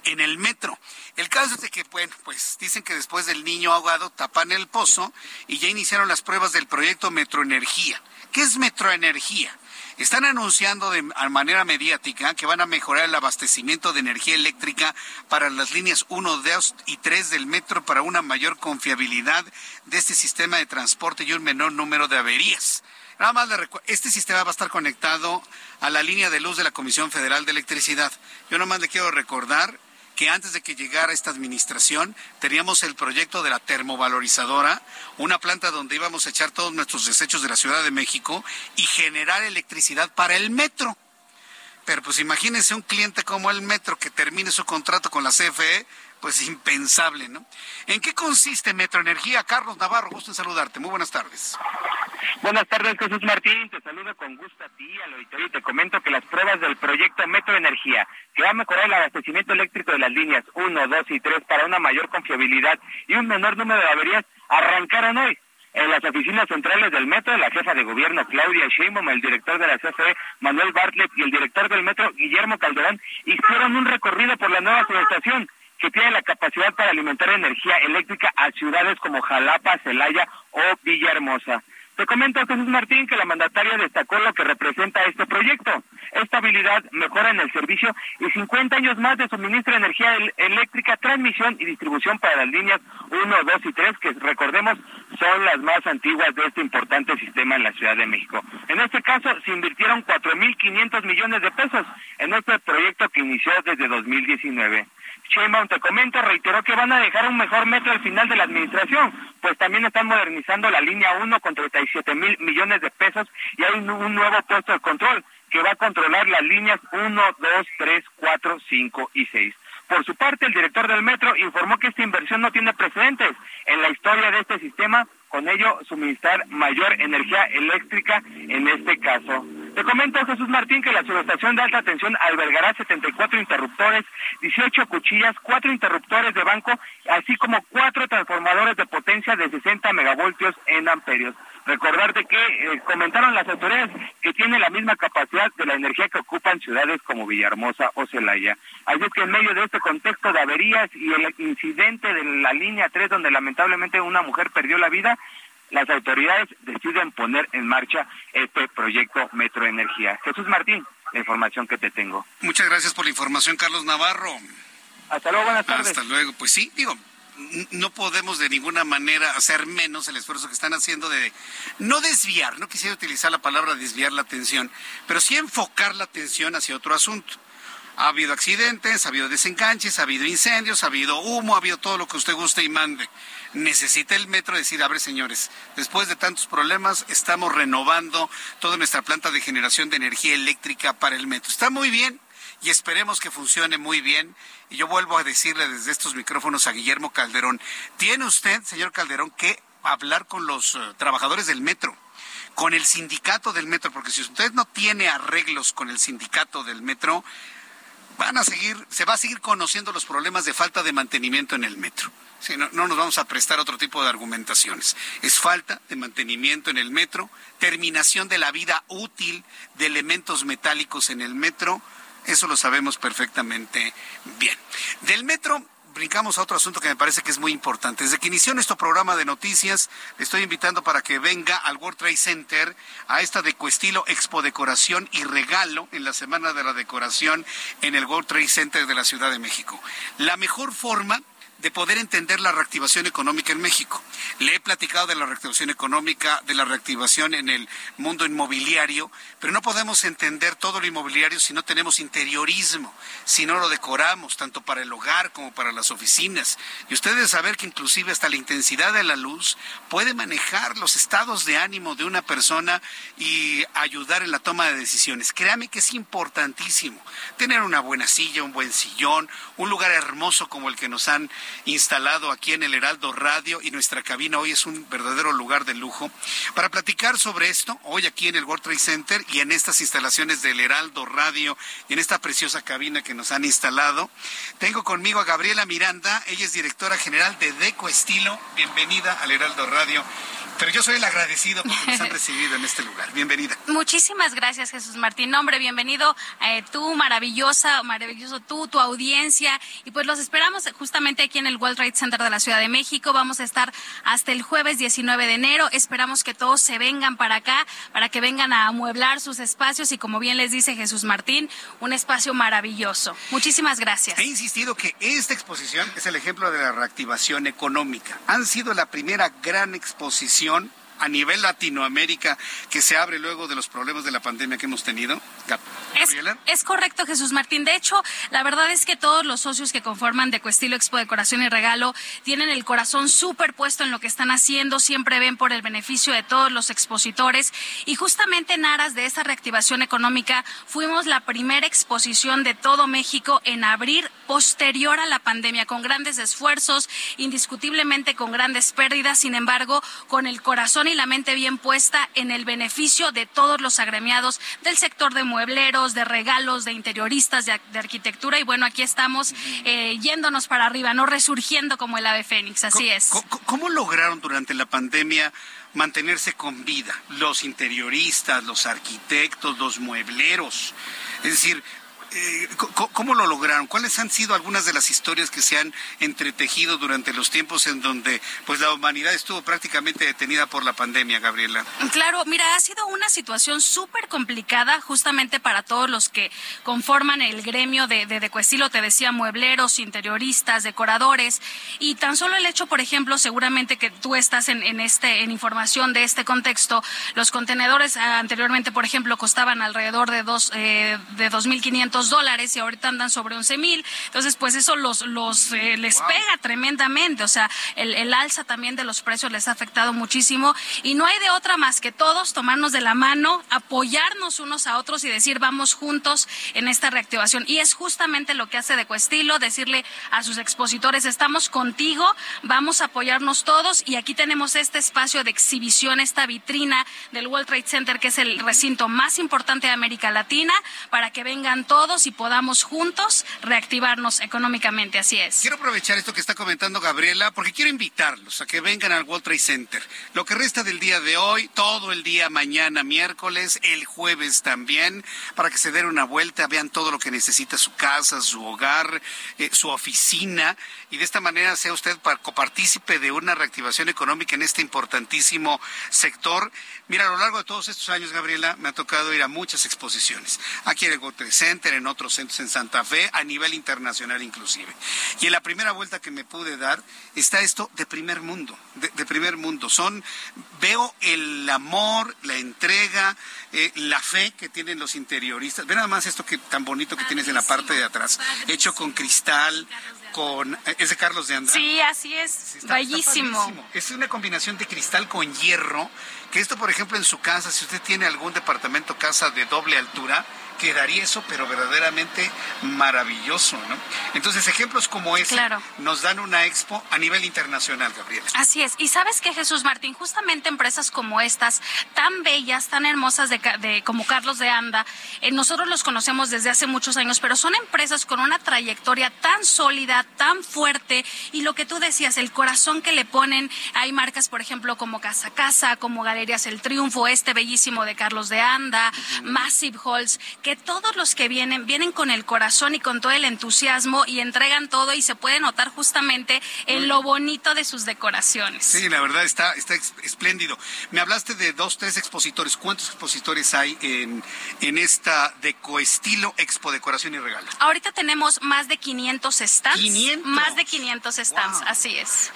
en el metro. El caso es de que, bueno, pues dicen que después del niño ahogado tapan el pozo y ya iniciaron las pruebas del proyecto Metroenergía. ¿Qué es Metroenergía? Están anunciando de manera mediática que van a mejorar el abastecimiento de energía eléctrica para las líneas 1, 2 y 3 del metro para una mayor confiabilidad de este sistema de transporte y un menor número de averías. Nada más le este sistema va a estar conectado a la línea de luz de la Comisión Federal de Electricidad. Yo nomás le quiero recordar que antes de que llegara esta administración teníamos el proyecto de la termovalorizadora, una planta donde íbamos a echar todos nuestros desechos de la Ciudad de México y generar electricidad para el metro. pero pues imagínense un cliente como el Metro que termine su contrato con la CFE, pues impensable, ¿no? ¿En qué consiste Metroenergía? Carlos Navarro, gusto en saludarte. Muy buenas tardes. Buenas tardes, Jesús Martín. Te saludo con gusto a ti, al auditorio, y te comento que las pruebas del proyecto Metroenergía, que va a mejorar el abastecimiento eléctrico de las líneas 1, 2 y 3 para una mayor confiabilidad y un menor número de averías, arrancaron hoy. En las oficinas centrales del metro, la jefa de gobierno Claudia Sheinbaum, el director de la CFE Manuel Bartlett y el director del metro Guillermo Calderón hicieron un recorrido por la nueva subestación que tiene la capacidad para alimentar energía eléctrica a ciudades como Jalapa, Celaya o Villahermosa. Te comento, Jesús Martín, que la mandataria destacó lo que representa este proyecto. Estabilidad, mejora en el servicio y 50 años más de suministro de energía eléctrica, transmisión y distribución para las líneas 1, 2 y 3, que recordemos son las más antiguas de este importante sistema en la Ciudad de México. En este caso, se invirtieron 4.500 millones de pesos en este proyecto que inició desde 2019. Sheinbaum, te comento, reiteró que van a dejar un mejor metro al final de la administración, pues también están modernizando la línea 1 con 37 mil millones de pesos y hay un nuevo puesto de control que va a controlar las líneas 1, 2, 3, 4, 5 y 6. Por su parte, el director del metro informó que esta inversión no tiene precedentes en la historia de este sistema, con ello suministrar mayor energía eléctrica en este caso. Te comento, Jesús Martín, que la subestación de alta tensión albergará 74 interruptores, 18 cuchillas, 4 interruptores de banco, así como 4 transformadores de potencia de 60 megavoltios en amperios. Recordarte que eh, comentaron las autoridades que tiene la misma capacidad de la energía que ocupan ciudades como Villahermosa o Celaya. Así es que en medio de este contexto de averías y el incidente de la línea 3 donde lamentablemente una mujer perdió la vida, las autoridades deciden poner en marcha este proyecto Metroenergía. Jesús Martín, la información que te tengo. Muchas gracias por la información, Carlos Navarro. Hasta luego, buenas tardes. Hasta luego. Pues sí, digo, no podemos de ninguna manera hacer menos el esfuerzo que están haciendo de no desviar, no quisiera utilizar la palabra desviar la atención, pero sí enfocar la atención hacia otro asunto. Ha habido accidentes, ha habido desenganches, ha habido incendios, ha habido humo, ha habido todo lo que usted guste y mande. Necesita el metro decir, abre señores, después de tantos problemas estamos renovando toda nuestra planta de generación de energía eléctrica para el metro. Está muy bien, y esperemos que funcione muy bien. Y yo vuelvo a decirle desde estos micrófonos a Guillermo Calderón, tiene usted, señor Calderón, que hablar con los eh, trabajadores del metro, con el sindicato del metro, porque si usted no tiene arreglos con el sindicato del metro, van a seguir, se va a seguir conociendo los problemas de falta de mantenimiento en el metro. no, no, nos vamos a prestar otro tipo de argumentaciones. Es falta de mantenimiento en el metro, terminación de la vida útil de elementos metálicos en el metro, eso lo sabemos perfectamente bien. Del metro brincamos a otro asunto que me parece que es muy importante. Desde que inició nuestro programa de noticias, le estoy invitando para que venga al World Trade Center a esta Decoestilo Expo Decoración y Regalo en la Semana de la Decoración en el World Trade Center de la Ciudad de México. La mejor forma de poder entender la reactivación económica en México. Le he platicado de la reactivación económica, de la reactivación en el mundo inmobiliario, pero no podemos entender todo lo inmobiliario si no tenemos interiorismo, si no lo decoramos, tanto para el hogar como para las oficinas. Y ustedes saber que inclusive hasta la intensidad de la luz puede manejar los estados de ánimo de una persona y ayudar en la toma de decisiones. Créame que es importantísimo tener una buena silla, un buen sillón, un lugar hermoso como el que nos han instalado aquí en el Heraldo Radio y nuestra cabina hoy es un verdadero lugar de lujo. Para platicar sobre esto, hoy aquí en el World Trade Center y en estas instalaciones del Heraldo Radio y en esta preciosa cabina que nos han instalado, tengo conmigo a Gabriela Miranda, ella es directora general de Deco Estilo. Bienvenida al Heraldo Radio. Pero yo soy el agradecido porque nos han recibido en este lugar. Bienvenida. Muchísimas gracias, Jesús Martín. Hombre, bienvenido eh, tú, maravillosa, maravilloso tú, tu audiencia. Y pues los esperamos justamente aquí en el World Trade Center de la Ciudad de México. Vamos a estar hasta el jueves 19 de enero. Esperamos que todos se vengan para acá, para que vengan a amueblar sus espacios y como bien les dice Jesús Martín, un espacio maravilloso. Muchísimas gracias. He insistido que esta exposición es el ejemplo de la reactivación económica. Han sido la primera gran exposición a nivel Latinoamérica que se abre luego de los problemas de la pandemia que hemos tenido? Es, correcto, Jesús Martín. De hecho, la verdad es que todos los socios que conforman de Cuestilo Expo Decoración y Regalo tienen el corazón súper puesto en lo que están haciendo, siempre ven por el beneficio de todos los expositores y justamente en aras de esa reactivación económica fuimos la primera exposición de todo México en abrir posterior a la pandemia, con grandes esfuerzos, indiscutiblemente con grandes pérdidas, sin embargo, con el corazón y la mente bien puesta en el beneficio de todos los agremiados del sector de muebleros, de regalos, de interioristas, de, arquitectura. Y bueno, aquí estamos eh, yéndonos para arriba, no resurgiendo como el ave fénix. Así es. ¿Cómo, lograron durante la pandemia mantenerse con vida los interioristas, los arquitectos, los muebleros? Es decir, eh, ¿cómo lo lograron? ¿Cuáles han sido algunas de las historias que se han entretejido durante los tiempos en donde pues la humanidad estuvo prácticamente detenida por la pandemia, Gabriela? Claro, mira, ha sido una situación súper complicada justamente para todos los que conforman el gremio de, de, Cuestilo, te decía, muebleros, interioristas, decoradores, y tan solo el hecho, por ejemplo, seguramente que tú estás en, en este, en información de este contexto, los contenedores ah, anteriormente, por ejemplo, costaban alrededor de dos, eh, de 2.500 dólares y ahorita andan sobre 11 mil. Entonces, pues eso los, los eh, les pega tremendamente. O sea, el, el alza también de los precios les ha afectado muchísimo y no hay de otra más que todos tomarnos de la mano, apoyarnos unos a otros y decir vamos juntos en esta reactivación. Y es justamente lo que hace de Cuestilo, decirle a sus expositores, estamos contigo, vamos a apoyarnos todos y aquí tenemos este espacio de exhibición, esta vitrina del World Trade Center, que es el recinto más importante de América Latina, para que vengan todos y podamos juntos reactivarnos económicamente. Así es. Quiero aprovechar esto que está comentando Gabriela porque quiero invitarlos a que vengan al World Trade Center. Lo que resta del día de hoy, todo el día mañana, miércoles, el jueves también, para que se den una vuelta, vean todo lo que necesita su casa, su hogar, eh, su oficina y de esta manera sea usted copartícipe de una reactivación económica en este importantísimo sector. Mira, a lo largo de todos estos años, Gabriela, me ha tocado ir a muchas exposiciones. Aquí en el World Trade Center, en otros centros en Santa Fe, a nivel internacional inclusive. Y en la primera vuelta que me pude dar está esto de primer mundo, de, primer mundo. Son, veo el amor, la entrega, eh, la fe que tienen los interioristas. Ve nada más esto que tan bonito que tienes en la parte de atrás, hecho con cristal, con es de Carlos de Anda. Sí, así es, bellísimo. Es una combinación de cristal con hierro, que esto por ejemplo en su casa, si usted tiene algún departamento casa de doble altura, quedaría eso, pero verdaderamente maravilloso, ¿no? Entonces, ejemplos como ese nos dan una expo a nivel internacional, Gabriela. Así es. Y sabes que Jesús Martín, justamente empresas como estas, tan bellas, tan hermosas de, como Carlos de Anda, eh, nosotros los conocemos desde hace muchos años, pero son empresas con una trayectoria tan sólida, tan fuerte, y lo que tú decías, el corazón que le ponen, hay marcas, por ejemplo, como Casa Casa, como Galerías El Triunfo, este bellísimo de Carlos de Anda, Massive Halls, que todos los que vienen vienen con el corazón y con todo el entusiasmo y entregan todo y se puede notar justamente en lo bonito de sus decoraciones. Sí, la verdad está, está espléndido. Me hablaste de dos, tres expositores. ¿Cuántos expositores hay en, en esta Decoestilo Expo Decoración y Regalo? Ahorita tenemos más de 500 stands. ¿500? Más de 500 stands, así es.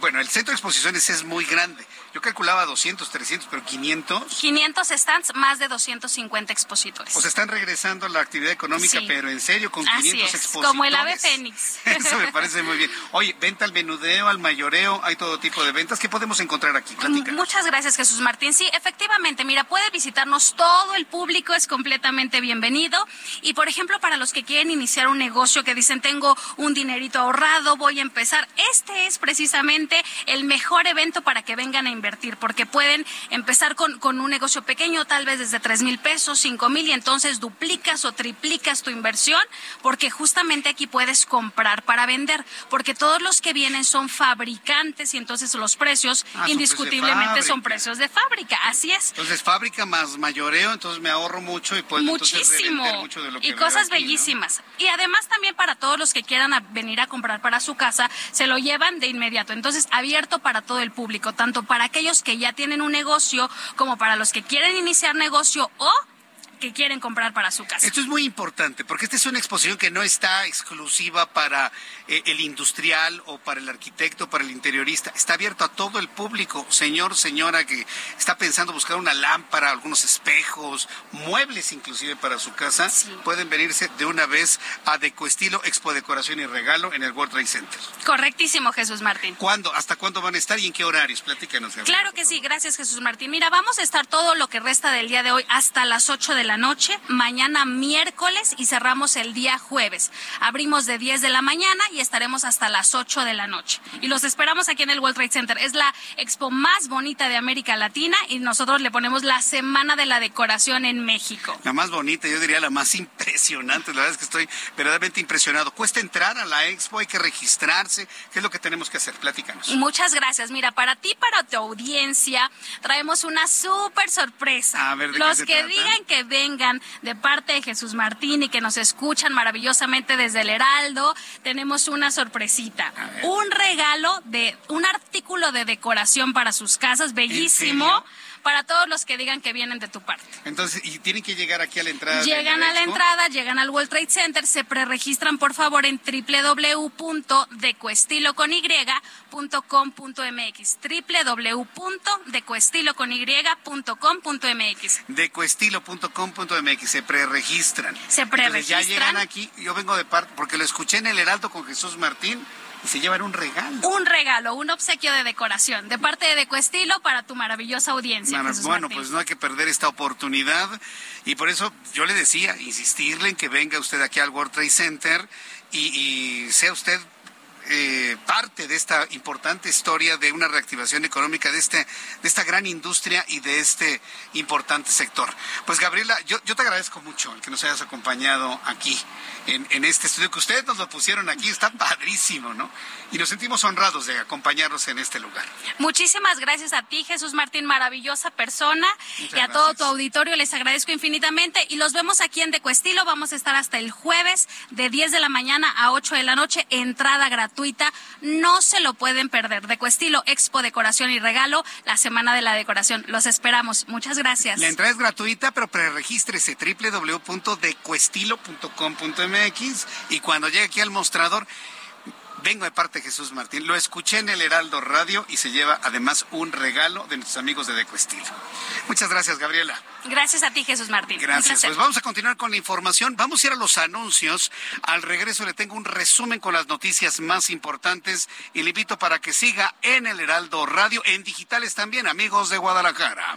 Bueno, el centro de exposiciones es muy grande. Yo calculaba 200, 300, pero 500. 500 stands, más de 250 expositores. O sea, están regresando a la actividad económica, pero en serio, con 500 expositores. Como el ave fénix. Eso me parece muy bien. Oye, venta al menudeo, al mayoreo, hay todo tipo de ventas. ¿Qué podemos encontrar aquí? Muchas gracias, Jesús Martín. Sí, efectivamente, mira, puede visitarnos todo el público, es completamente bienvenido. Y, por ejemplo, para los que quieren iniciar un negocio, que dicen, tengo un dinerito ahorrado, voy a empezar, este es precisamente el mejor evento para que vengan a invertir porque pueden empezar con, con un negocio pequeño, tal vez desde tres mil pesos, cinco mil, y entonces duplicas o triplicas tu inversión, porque justamente aquí puedes comprar para vender, porque todos los que vienen son fabricantes y entonces los precios ah, indiscutiblemente son precios de fábrica, así es. Entonces fábrica más mayoreo, entonces me ahorro mucho y puedo muchísimo mucho de lo que y cosas bellísimas. Y además también para todos los que quieran venir a comprar para su casa, se lo llevan de inmediato. Entonces abierto para todo el público, tanto para aquellos que ya tienen un negocio como para los que quieren iniciar negocio o que quieren comprar para su casa. Esto es muy importante porque esta es una exposición que no está exclusiva para el industrial o para el arquitecto, para el interiorista. Está abierto a todo el público, señor, señora que está pensando buscar una lámpara, algunos espejos, muebles inclusive para su casa. Pueden venirse de una vez a Decoestilo Expo Decoración y Regalo en el World Trade Center. Correctísimo, Jesús Martín. ¿Cuándo? ¿Hasta cuándo van a estar y en qué horarios? Platícanos. Claro que sí, gracias Jesús Martín. Mira, vamos a estar todo lo que resta del día de hoy hasta las 8 de la noche, mañana miércoles y cerramos el día jueves. Abrimos de 10 de la mañana y estaremos hasta las 8 de la noche. Y los esperamos aquí en el World Trade Center. Es la expo más bonita de América Latina y nosotros le ponemos la Semana de la Decoración en México. La más bonita, yo diría la más impresionante. La verdad es que estoy verdaderamente impresionado. Cuesta entrar a la expo, hay que registrarse. ¿Qué es lo que tenemos que hacer? Platícanos. Muchas gracias. Mira, para ti, para tu audiencia, traemos una súper sorpresa. A ver, ¿de qué Los se que trata? digan que vengan de parte de Jesús Martín y que nos escuchan maravillosamente desde el Heraldo, tenemos una sorpresita. Un regalo de un artículo de decoración para sus casas, bellísimo, serio? Para todos los que digan que vienen de tu parte. Entonces, y tienen que llegar aquí a la entrada. Llegan a la expo. entrada, llegan al World Trade Center, se preregistran por favor en www.decoestilocony.com.mx www.decoestilocony.com.mx decoestilo.com.mx se preregistran. Se Entonces, ya preregistran. llegan aquí, yo vengo de parte, porque lo escuché en el Heraldo con Jesús Martín y se llevan un regalo. Un regalo, un obsequio de decoración de parte de Decoestilo para tu maravillosa audiencia. Mara- bueno, Martín. pues no hay que perder esta oportunidad y por eso yo le decía, insistirle en que venga usted aquí al World Trade Center y, y sea usted eh, parte de esta importante historia de una reactivación económica de este de esta gran industria y de este importante sector. Pues Gabriela, yo, yo te agradezco mucho el que nos hayas acompañado aquí en, en este estudio que ustedes nos lo pusieron aquí, está padrísimo, ¿no? Y nos sentimos honrados de acompañarnos en este lugar. Muchísimas gracias a ti, Jesús Martín, maravillosa persona, Muchas y a todo tu auditorio les agradezco infinitamente y los vemos aquí en Decoestilo. Vamos a estar hasta el jueves de 10 de la mañana a 8 de la noche, entrada gratuita. No se lo pueden perder. Decoestilo, Expo Decoración y Regalo, la Semana de la Decoración. Los esperamos. Muchas gracias. La entrada es gratuita, pero preregístrese www.decuestilo.com.mx y cuando llegue aquí al mostrador, vengo de parte de Jesús Martín. Lo escuché en el Heraldo Radio y se lleva además un regalo de nuestros amigos de Decuestilo. Muchas gracias, Gabriela. Gracias a ti, Jesús Martín. Gracias. Pues vamos a continuar con la información. Vamos a ir a los anuncios. Al regreso le tengo un resumen con las noticias más importantes y le invito para que siga en el Heraldo Radio, en digitales también, amigos de Guadalajara.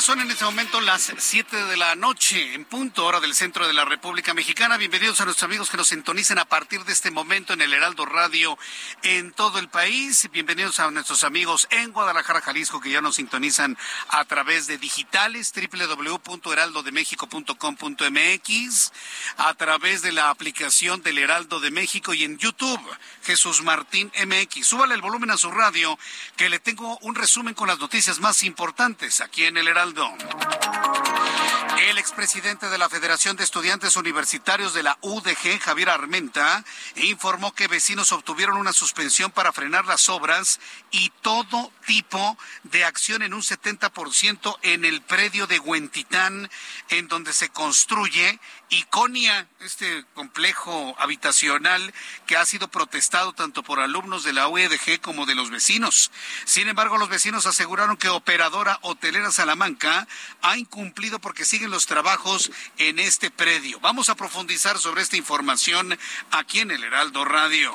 Son en este momento las 7 de la noche, en punto hora del centro de la República Mexicana. Bienvenidos a nuestros amigos que nos sintonicen a partir de este momento en el Heraldo Radio en todo el país. Bienvenidos a nuestros amigos en Guadalajara, Jalisco, que ya nos sintonizan a través de digitales, www.heraldodemexico.com.mx, a través de la aplicación del Heraldo de México y en YouTube, Jesús Martín MX. Súbale el volumen a su radio, que le tengo un resumen con las noticias más importantes aquí en el Heraldo. Heraldo. El expresidente de la Federación de Estudiantes Universitarios de la UDG, Javier Armenta, informó que vecinos obtuvieron una suspensión para frenar las obras y todo tipo de acción en un 70% en el predio de Huentitán, en donde se construye Iconia, este complejo habitacional que ha sido protestado tanto por alumnos de la UEDG como de los vecinos. Sin embargo, los vecinos aseguraron que Operadora Hotelera Salamanca ha incumplido porque siguen los trabajos en este predio. Vamos a profundizar sobre esta información aquí en el Heraldo Radio.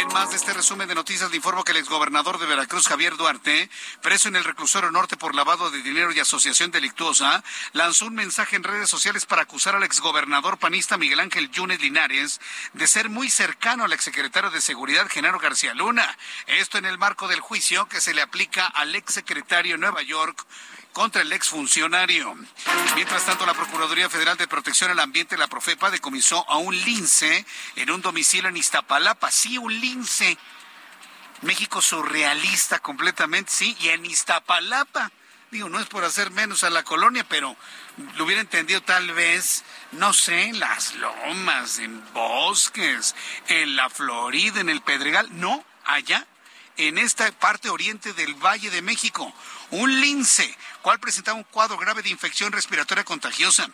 En más de este resumen de noticias le informo que el exgobernador de Veracruz, Javier Duarte, preso en el reclusorio norte por lavado de dinero y asociación delictuosa, lanzó un mensaje en redes sociales para acusar al exgobernador panista Miguel Ángel Yunes Linares de ser muy cercano al exsecretario de Seguridad, Genaro García Luna. Esto en el marco del juicio que se le aplica al exsecretario de Nueva York, contra el exfuncionario. Mientras tanto, la Procuraduría Federal de Protección al Ambiente, la Profepa, decomisó a un lince en un domicilio en Iztapalapa. Sí, un lince. México surrealista completamente, sí, y en Iztapalapa. Digo, no es por hacer menos a la colonia, pero lo hubiera entendido tal vez, no sé, en las lomas, en bosques, en la Florida, en el Pedregal. No, allá, en esta parte oriente del Valle de México un lince, cual presentaba un cuadro grave de infección respiratoria contagiosa.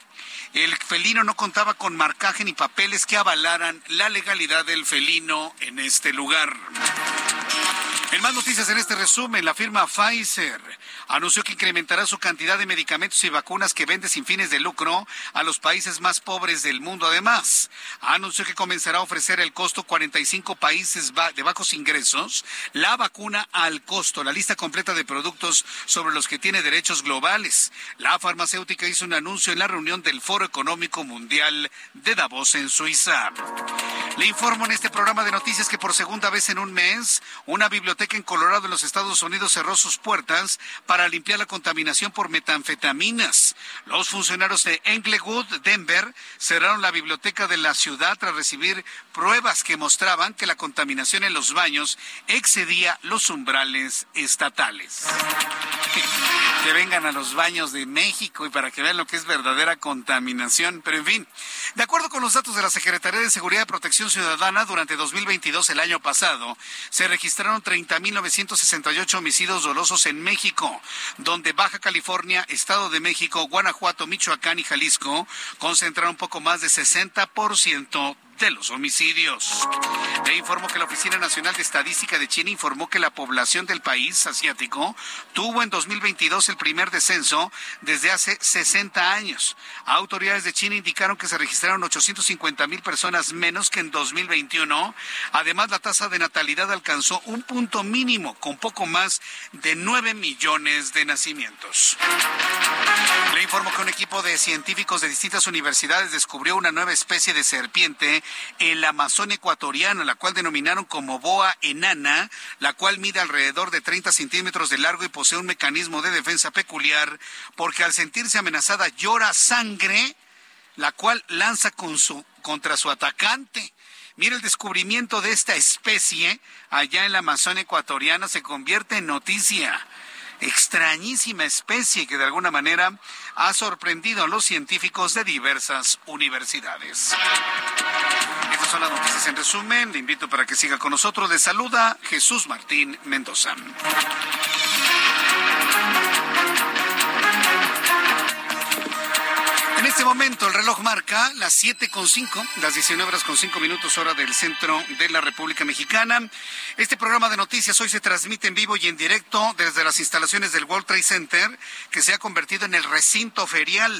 El felino no contaba con marcaje ni papeles que avalaran la legalidad del felino en este lugar. En más noticias en este resumen, la firma Pfizer anunció que incrementará su cantidad de medicamentos y vacunas que vende sin fines de lucro a los países más pobres del mundo. Además, anunció que comenzará a ofrecer el costo 45 países de bajos ingresos la vacuna al costo, la lista completa de productos sobre los que tiene derechos globales. La farmacéutica hizo un anuncio en la reunión del Foro Económico Mundial de Davos en Suiza. Le informo en este programa de noticias que por segunda vez en un mes, una biblioteca en Colorado, en los Estados Unidos, cerró sus puertas para limpiar la contaminación por metanfetaminas. Los funcionarios de Englewood, Denver, cerraron la biblioteca de la ciudad tras recibir pruebas que mostraban que la contaminación en los baños excedía los umbrales estatales. Que vengan a los baños de México y para que vean lo que es verdadera contaminación. Pero en fin, de acuerdo con los datos de la Secretaría de Seguridad y Protección Ciudadana, durante 2022, el año pasado, se registraron 30.968 homicidios dolosos en México, donde Baja California, Estado de México, Guanajuato, Michoacán y Jalisco concentraron un poco más de 60% de los homicidios. Le informo que la Oficina Nacional de Estadística de China informó que la población del país asiático tuvo en 2022 el primer descenso desde hace 60 años. Autoridades de China indicaron que se registraron 850 mil personas menos que en 2021. Además, la tasa de natalidad alcanzó un punto mínimo con poco más de 9 millones de nacimientos. Le informo que un equipo de científicos de distintas universidades descubrió una nueva especie de serpiente en la Amazon ecuatoriana, la cual denominaron como boa enana, la cual mide alrededor de 30 centímetros de largo y posee un mecanismo de defensa peculiar, porque al sentirse amenazada llora sangre, la cual lanza con su, contra su atacante. Mira, el descubrimiento de esta especie allá en la Amazon ecuatoriana se convierte en noticia extrañísima especie que de alguna manera ha sorprendido a los científicos de diversas universidades. Estas son las noticias en resumen. Le invito para que siga con nosotros. Le saluda Jesús Martín Mendoza. Este momento el reloj marca las siete con cinco, las 19 horas con cinco minutos hora del centro de la República Mexicana. Este programa de noticias hoy se transmite en vivo y en directo desde las instalaciones del World Trade Center, que se ha convertido en el recinto ferial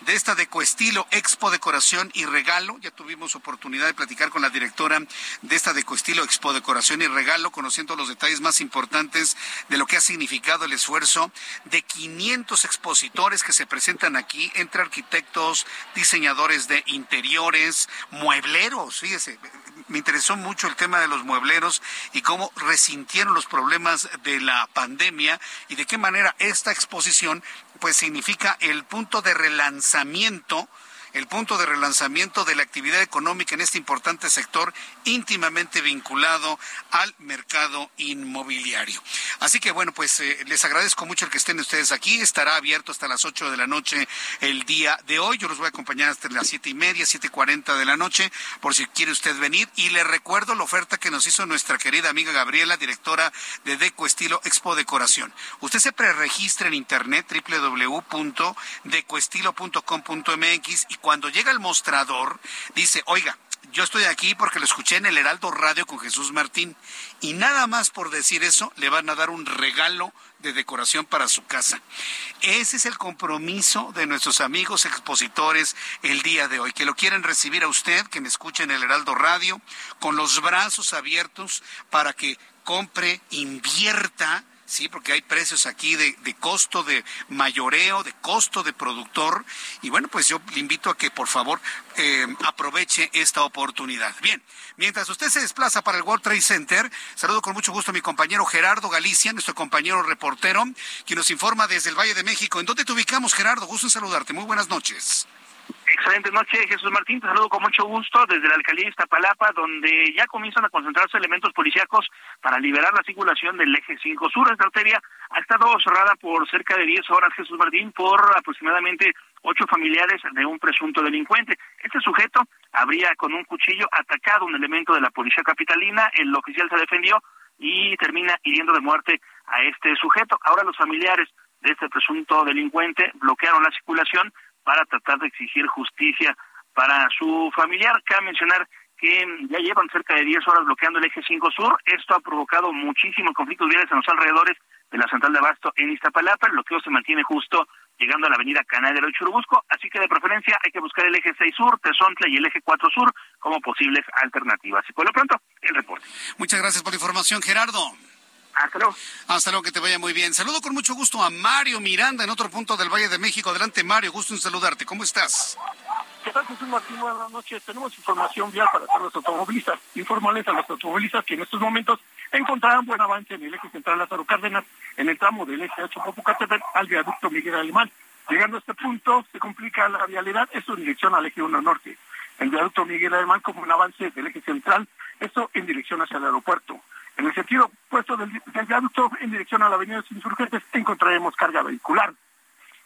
de esta Decoestilo Expo Decoración y Regalo. Ya tuvimos oportunidad de platicar con la directora de esta Decoestilo Expo Decoración y Regalo, conociendo los detalles más importantes de lo que ha significado el esfuerzo de 500 expositores que se presentan aquí entre arquitectos diseñadores de interiores, muebleros, fíjese, me interesó mucho el tema de los muebleros y cómo resintieron los problemas de la pandemia y de qué manera esta exposición pues significa el punto de relanzamiento el punto de relanzamiento de la actividad económica en este importante sector íntimamente vinculado al mercado inmobiliario. Así que bueno, pues eh, les agradezco mucho el que estén ustedes aquí. Estará abierto hasta las 8 de la noche el día de hoy. Yo los voy a acompañar hasta las siete y media, siete cuarenta de la noche, por si quiere usted venir. Y le recuerdo la oferta que nos hizo nuestra querida amiga Gabriela, directora de Deco Estilo Expo Decoración. Usted se preregistra en internet www.decoestilo.com.mx y cuando llega al mostrador, dice, oiga, yo estoy aquí porque lo escuché en el Heraldo Radio con Jesús Martín. Y nada más por decir eso, le van a dar un regalo de decoración para su casa. Ese es el compromiso de nuestros amigos expositores el día de hoy, que lo quieren recibir a usted, que me escucha en el Heraldo Radio, con los brazos abiertos para que compre, invierta sí, porque hay precios aquí de, costo de mayoreo, de costo de productor. Y bueno, pues yo le invito a que por favor eh, aproveche esta oportunidad. Bien, mientras usted se desplaza para el World Trade Center, saludo con mucho gusto a mi compañero Gerardo Galicia, nuestro compañero reportero, quien nos informa desde el Valle de México. ¿En dónde te ubicamos, Gerardo? Gusto en saludarte. Muy buenas noches. Excelente noche, Jesús Martín. Te saludo con mucho gusto desde la alcaldía de Iztapalapa, donde ya comienzan a concentrarse elementos policíacos para liberar la circulación del eje 5 sur. Esta arteria ha estado cerrada por cerca de 10 horas, Jesús Martín, por aproximadamente ocho familiares de un presunto delincuente. Este sujeto habría con un cuchillo atacado un elemento de la policía capitalina. El oficial se defendió y termina hiriendo de muerte a este sujeto. Ahora los familiares de este presunto delincuente bloquearon la circulación para tratar de exigir justicia para su familiar. Cabe mencionar que ya llevan cerca de 10 horas bloqueando el eje 5 sur. Esto ha provocado muchísimos conflictos viales en los alrededores de la central de Abasto en Iztapalapa. El bloqueo se mantiene justo llegando a la avenida Canal del Churubusco, así que de preferencia hay que buscar el eje 6 sur, Tezontla y el eje 4 sur como posibles alternativas. Y por lo pronto, el reporte. Muchas gracias por la información, Gerardo. Hasta luego. Hasta luego, que te vaya muy bien. Saludo con mucho gusto a Mario Miranda en otro punto del Valle de México. Adelante, Mario, gusto en saludarte. ¿Cómo estás? ¿Qué tal, Jesús Martín? Buenas noches. Tenemos información vial para todos los automovilistas. Informarles a los automovilistas que en estos momentos encontrarán buen avance en el eje central Lázaro Cárdenas, en el tramo del eje 8 Popocatépetl al viaducto Miguel Alemán. Llegando a este punto, se complica la vialidad, esto en dirección al eje 1 norte. El viaducto Miguel Alemán como un avance del eje central, esto en dirección hacia el aeropuerto. En el sentido opuesto del, viaducto en dirección a la avenida de los Insurgentes encontraremos carga vehicular.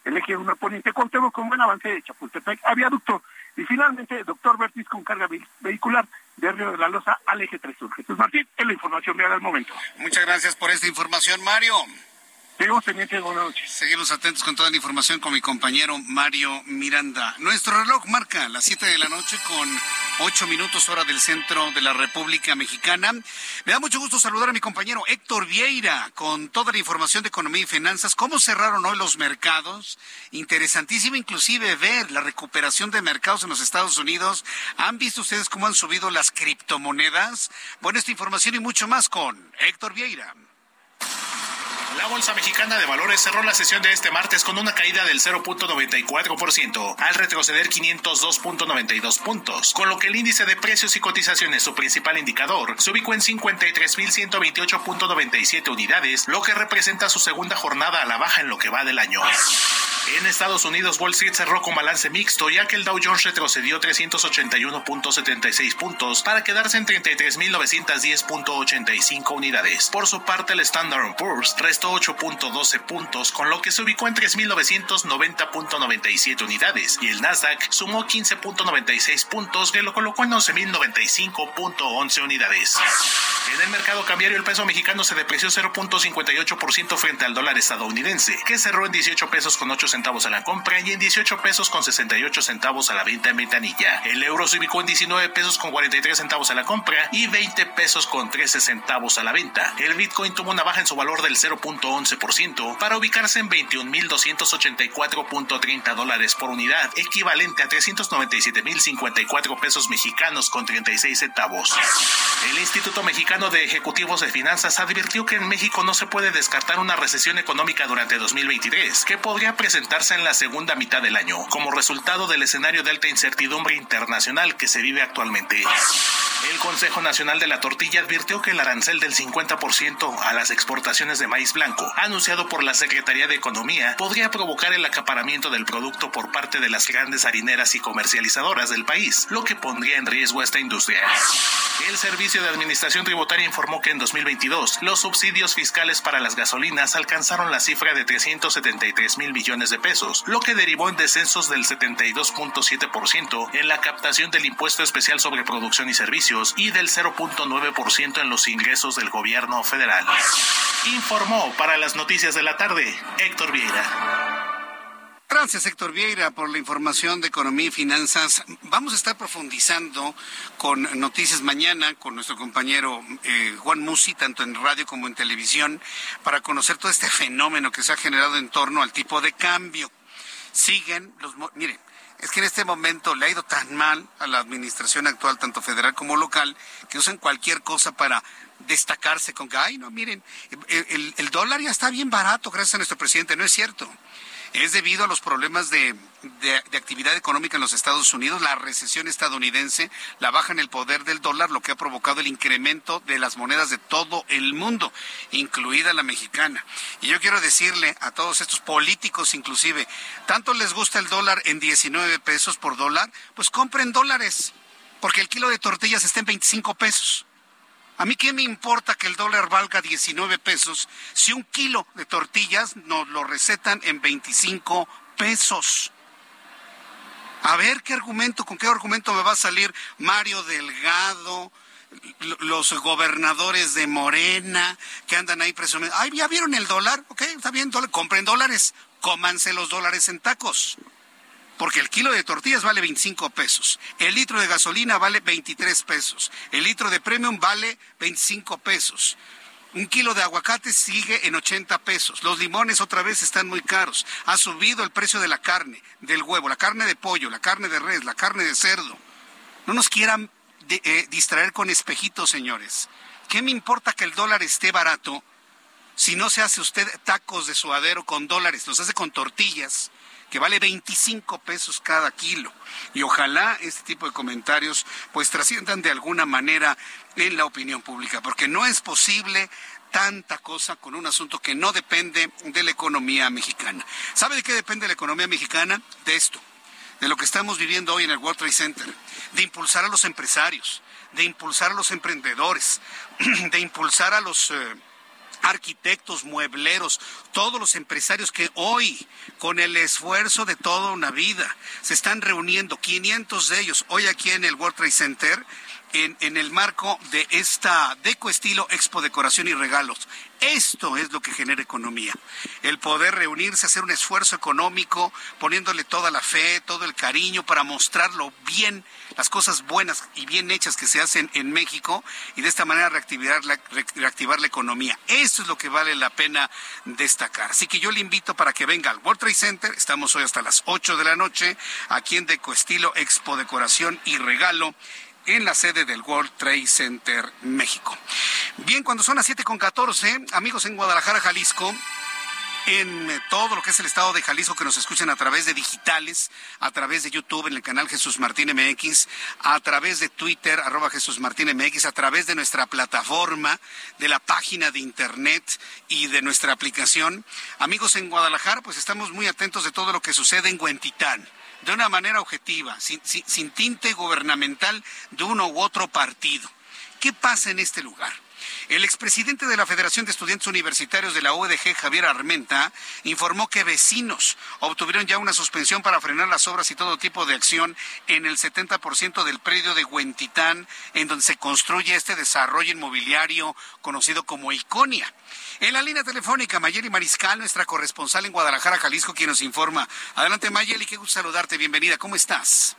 El eje 1 poniente contemos con buen avance de Chapultepec a viaducto. Y finalmente, doctor Bertis con carga vehicular de Río de la Loza al eje 3 sur. Jesús Martín, es la información real del momento. Muchas gracias por esta información, Mario. Seguimos pendientes, buenas noches. Seguimos atentos con toda la información con mi compañero Mario Miranda. Nuestro reloj marca las 7 de la noche con 8 minutos hora del centro de la República Mexicana. Me da mucho gusto saludar a mi compañero Héctor Vieira con toda la información de economía y finanzas. ¿Cómo cerraron hoy los mercados? Interesantísimo inclusive ver la recuperación de mercados en los Estados Unidos. ¿Han visto ustedes cómo han subido las criptomonedas? Bueno, esta información y mucho más con Héctor Vieira. La Bolsa Mexicana de Valores cerró la sesión de este martes con una caída del 0.94% al retroceder 502.92 puntos, con lo que el índice de precios y cotizaciones, su principal indicador, se ubicó en 53.128.97 unidades, lo que representa su segunda jornada a la baja en lo que va del año. En Estados Unidos, Wall Street cerró con balance mixto, ya que el Dow Jones retrocedió 381.76 puntos para quedarse en 33.910.85 unidades. Por su parte, el Standard Poor's restó 8.12 puntos, con lo que se ubicó en 3.990.97 unidades, y el Nasdaq sumó 15.96 puntos, que lo colocó en 11.095.11 unidades. En el mercado cambiario, el peso mexicano se depreció 0.58% frente al dólar estadounidense, que cerró en 18 pesos con 8 centavos a la compra y en 18 pesos con 68 centavos a la venta en ventanilla. El euro se ubicó en 19 pesos con 43 centavos a la compra y 20 pesos con 13 centavos a la venta. El Bitcoin tuvo una baja en su valor del 0.11% para ubicarse en 21.284.30 dólares por unidad, equivalente a 397.054 pesos mexicanos con 36 centavos. El Instituto Mexicano de Ejecutivos de Finanzas advirtió que en México no se puede descartar una recesión económica durante 2023, que podría presentarse en la segunda mitad del año, como resultado del escenario de alta incertidumbre internacional que se vive actualmente. El Consejo Nacional de la Tortilla advirtió que el arancel del 50% a las exportaciones de maíz blanco, anunciado por la Secretaría de Economía, podría provocar el acaparamiento del producto por parte de las grandes harineras y comercializadoras del país, lo que pondría en riesgo a esta industria. El Servicio de Administración Tributaria informó que en 2022 los subsidios fiscales para las gasolinas alcanzaron la cifra de 373 mil millones de pesos, lo que derivó en descensos del 72.7% en la captación del impuesto especial sobre producción y servicios y del 0.9% en los ingresos del gobierno federal. Informó para las noticias de la tarde Héctor Vieira. Gracias, Héctor Vieira, por la información de economía y finanzas. Vamos a estar profundizando con noticias mañana con nuestro compañero eh, Juan Musi, tanto en radio como en televisión, para conocer todo este fenómeno que se ha generado en torno al tipo de cambio. Siguen los... Mire, es que en este momento le ha ido tan mal a la administración actual, tanto federal como local, que usan cualquier cosa para destacarse con que, ay, no, miren, el, el dólar ya está bien barato gracias a nuestro presidente. No es cierto es debido a los problemas de, actividad económica en los Estados Unidos, la recesión estadounidense, la baja en el poder del dólar, lo que ha provocado el incremento de las monedas de todo el mundo, incluida la mexicana. Y yo quiero decirle a todos estos políticos inclusive, tanto les gusta el dólar en 19 pesos por dólar, pues compren dólares, porque el kilo de tortillas está en 25 pesos. A mí qué me importa que el dólar valga 19 pesos si un kilo de tortillas nos lo recetan en 25 pesos. A ver qué argumento, con qué argumento me va a salir Mario Delgado, los gobernadores de Morena que andan ahí presumiendo. Ay, ¿ya vieron el dólar? Ok, está bien, compren dólares, cómanse los dólares en tacos porque el kilo de tortillas vale 25 pesos, el litro de gasolina vale 23 pesos, el litro de premium vale 25 pesos. Un kilo de aguacate sigue en 80 pesos. Los limones otra vez están muy caros. Ha subido el precio de la carne, del huevo, la carne de pollo, la carne de res, la carne de cerdo. No nos quieran eh, distraer con espejitos, señores. ¿Qué me importa que el dólar esté barato si no se hace usted tacos de suadero con dólares? Los hace con tortillas que vale 25 pesos cada kilo. Y ojalá este tipo de comentarios pues trasciendan de alguna manera en la opinión pública, porque no es posible tanta cosa con un asunto que no depende de la economía mexicana. ¿Sabe de qué depende la economía mexicana? De esto, de lo que estamos viviendo hoy en el World Trade Center, de impulsar a los empresarios, de impulsar a los emprendedores, de impulsar a los... Eh, arquitectos, muebleros, todos los empresarios que hoy, con el esfuerzo de toda una vida, se están reuniendo, 500 de ellos, hoy aquí en el World Trade Center, en, en, el marco de esta Deco Estilo Expo Decoración y Regalos. Esto es lo que genera economía. El poder reunirse, hacer un esfuerzo económico, poniéndole toda la fe, todo el cariño para mostrar lo bien, las cosas buenas y bien hechas que se hacen en México y de esta manera reactivar la, economía. Eso es lo que vale la pena destacar. Así que yo le invito para que venga al World Trade Center. Estamos hoy hasta las 8 de la noche aquí en Deco Estilo Expo Decoración y Regalo en la sede del World Trade Center México. Bien, cuando son las 7 con 14, amigos en Guadalajara, Jalisco, en eh, todo lo que es el estado de Jalisco que nos escuchan a través de digitales, a través de YouTube en el canal Jesús Martín MX, a través de Twitter, arroba Jesús Martín MX, a través de nuestra plataforma, de la página de internet y de nuestra aplicación. Amigos en Guadalajara, pues estamos muy atentos de todo lo que sucede en Huentitán de una manera objetiva, sin, tinte gubernamental de uno u otro partido. ¿Qué pasa en este lugar? El expresidente de la Federación de Estudiantes Universitarios de la UDG, Javier Armenta, informó que vecinos obtuvieron ya una suspensión para frenar las obras y todo tipo de acción en el 70% del predio de Huentitán, en donde se construye este desarrollo inmobiliario conocido como Iconia. En la línea telefónica, Mayeli Mariscal, nuestra corresponsal en Guadalajara, Jalisco, quien nos informa. Adelante, Mayeli, qué gusto saludarte. Bienvenida. ¿Cómo estás?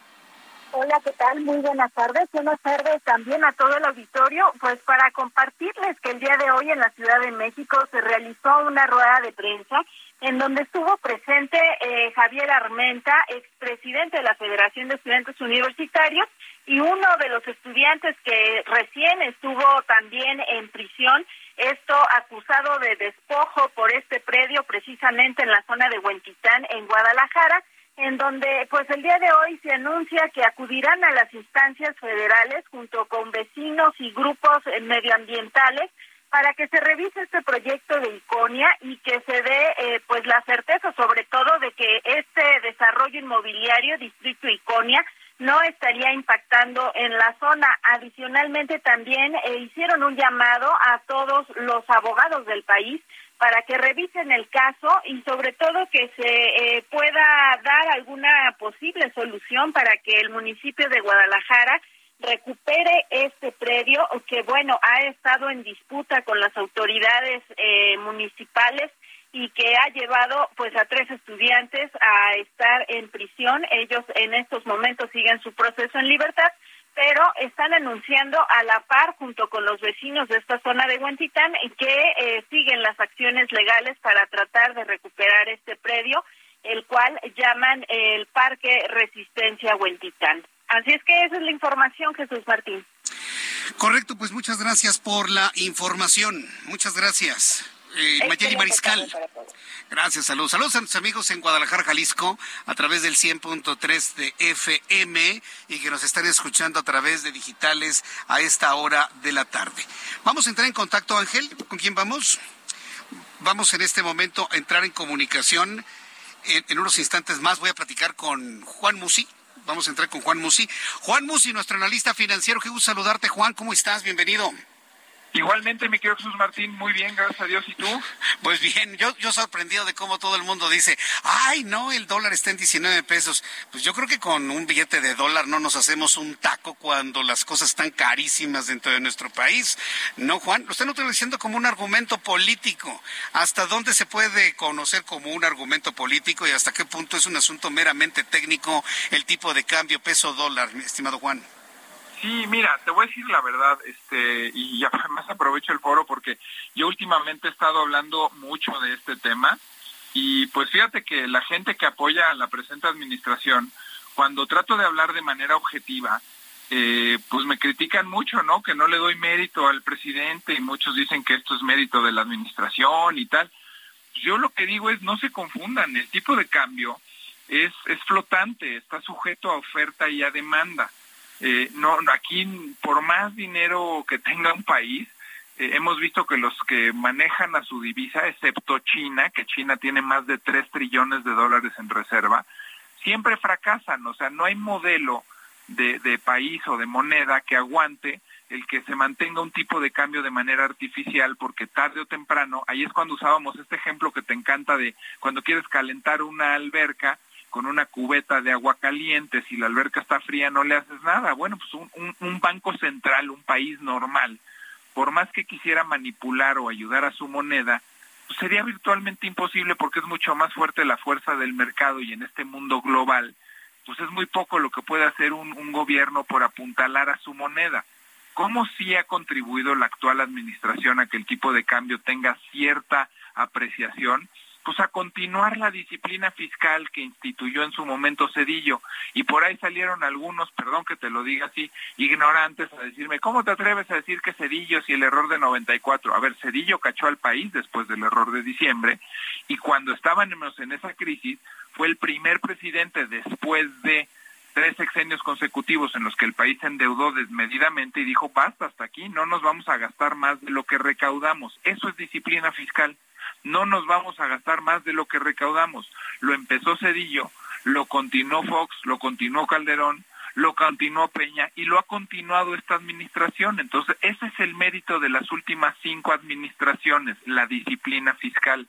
Hola, ¿qué tal? Muy buenas tardes. Buenas tardes también a todo el auditorio. Pues para compartirles que el día de hoy en la Ciudad de México se realizó una rueda de prensa en donde estuvo presente eh, Javier Armenta, expresidente de la Federación de Estudiantes Universitarios, y uno de los estudiantes que recién estuvo también en prisión esto acusado de despojo por este predio precisamente en la zona de Huentitán, en Guadalajara, en donde pues el día de hoy se anuncia que acudirán a las instancias federales junto con vecinos y grupos medioambientales para que se revise este proyecto de Iconia y que se dé eh, pues la certeza sobre todo de que este desarrollo inmobiliario Distrito Iconia no estaría impactando en la zona. Adicionalmente, también eh, hicieron un llamado a todos los abogados del país para que revisen el caso y sobre todo que se eh, pueda dar alguna posible solución para que el municipio de Guadalajara recupere este predio que bueno ha estado en disputa con las autoridades eh, municipales y que ha llevado pues a tres estudiantes a estar en prisión. Ellos en estos momentos siguen su proceso en libertad, pero están anunciando a la par junto con los vecinos de esta zona de Huentitán que eh, siguen las acciones legales para tratar de recuperar este predio, el cual llaman el Parque Resistencia Huentitán. Así es que esa es la información, Jesús Martín. Correcto, pues muchas gracias por la información. Muchas gracias. Eh, Mayeli Mariscal. Gracias, saludos. Saludos a nuestros amigos en Guadalajara, Jalisco, a través del 100.3 de FM y que nos están escuchando a través de digitales a esta hora de la tarde. Vamos a entrar en contacto, Ángel. ¿Con quién vamos? Vamos en este momento a entrar en comunicación. En, en unos instantes más voy a platicar con Juan Musi. Vamos a entrar con Juan Musi. Juan Musi, nuestro analista financiero. Qué gusto saludarte, Juan. ¿Cómo estás? Bienvenido. Igualmente, mi querido Jesús Martín, muy bien, gracias a Dios. ¿Y tú? Pues bien, yo, yo sorprendido de cómo todo el mundo dice, ay, no, el dólar está en 19 pesos. Pues yo creo que con un billete de dólar no nos hacemos un taco cuando las cosas están carísimas dentro de nuestro país. No, Juan, lo están utilizando como un argumento político. ¿Hasta dónde se puede conocer como un argumento político y hasta qué punto es un asunto meramente técnico el tipo de cambio peso-dólar, mi estimado Juan? Sí, mira, te voy a decir la verdad, este, y además aprovecho el foro porque yo últimamente he estado hablando mucho de este tema y pues fíjate que la gente que apoya a la presente administración, cuando trato de hablar de manera objetiva, eh, pues me critican mucho, ¿no? Que no le doy mérito al presidente y muchos dicen que esto es mérito de la administración y tal. Yo lo que digo es no se confundan, el tipo de cambio es, es flotante, está sujeto a oferta y a demanda. Eh, no, aquí por más dinero que tenga un país, eh, hemos visto que los que manejan a su divisa, excepto China, que China tiene más de 3 trillones de dólares en reserva, siempre fracasan. O sea, no hay modelo de, de país o de moneda que aguante el que se mantenga un tipo de cambio de manera artificial, porque tarde o temprano, ahí es cuando usábamos este ejemplo que te encanta de cuando quieres calentar una alberca, con una cubeta de agua caliente, si la alberca está fría no le haces nada. Bueno, pues un, banco central, un país normal, por más que quisiera manipular o ayudar a su moneda, pues sería virtualmente imposible porque es mucho más fuerte la fuerza del mercado y en este mundo global, pues es muy poco lo que puede hacer un, un gobierno por apuntalar a su moneda. ¿Cómo sí ha contribuido la actual administración a que el tipo de cambio tenga cierta apreciación? Pues a continuar la disciplina fiscal que instituyó en su momento Cedillo. Y por ahí salieron algunos, perdón que te lo diga así, ignorantes a decirme, ¿cómo te atreves a decir que Cedillo si el error de 94? A ver, Cedillo cachó al país después del error de diciembre y cuando estábamos en esa crisis fue el primer presidente después de tres sexenios consecutivos en los que el país se endeudó desmedidamente y dijo, basta, hasta aquí, no nos vamos a gastar más de lo que recaudamos. Eso es disciplina fiscal no nos vamos a gastar más de lo que recaudamos. Lo empezó Cedillo, lo continuó Fox, lo continuó Calderón, lo continuó Peña y lo ha continuado esta administración. Entonces, ese es el mérito de las últimas cinco administraciones, la disciplina fiscal.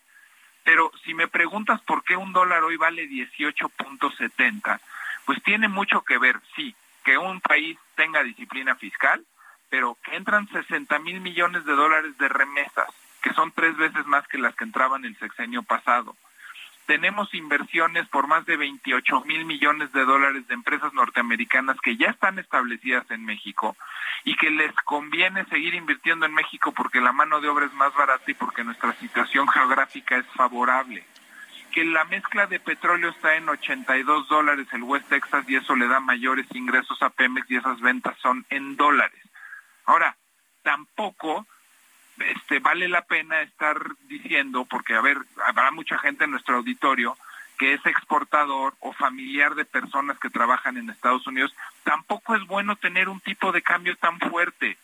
Pero si me preguntas por qué un dólar hoy vale 18.70, pues tiene mucho que ver, sí, que un país tenga disciplina fiscal, pero que entran 60 mil millones de dólares de remesas que son tres veces más que las que entraban el sexenio pasado. Tenemos inversiones por más de 28 mil millones de dólares de empresas norteamericanas que ya están establecidas en México y que les conviene seguir invirtiendo en México porque la mano de obra es más barata y porque nuestra situación geográfica es favorable. Que la mezcla de petróleo está en 82 dólares el West Texas y eso le da mayores ingresos a Pemex y esas ventas son en dólares. Ahora, tampoco este, vale la pena estar diciendo, porque a ver, habrá mucha gente en nuestro auditorio que es exportador o familiar de personas que trabajan en Estados Unidos, tampoco es bueno tener un tipo de cambio tan fuerte.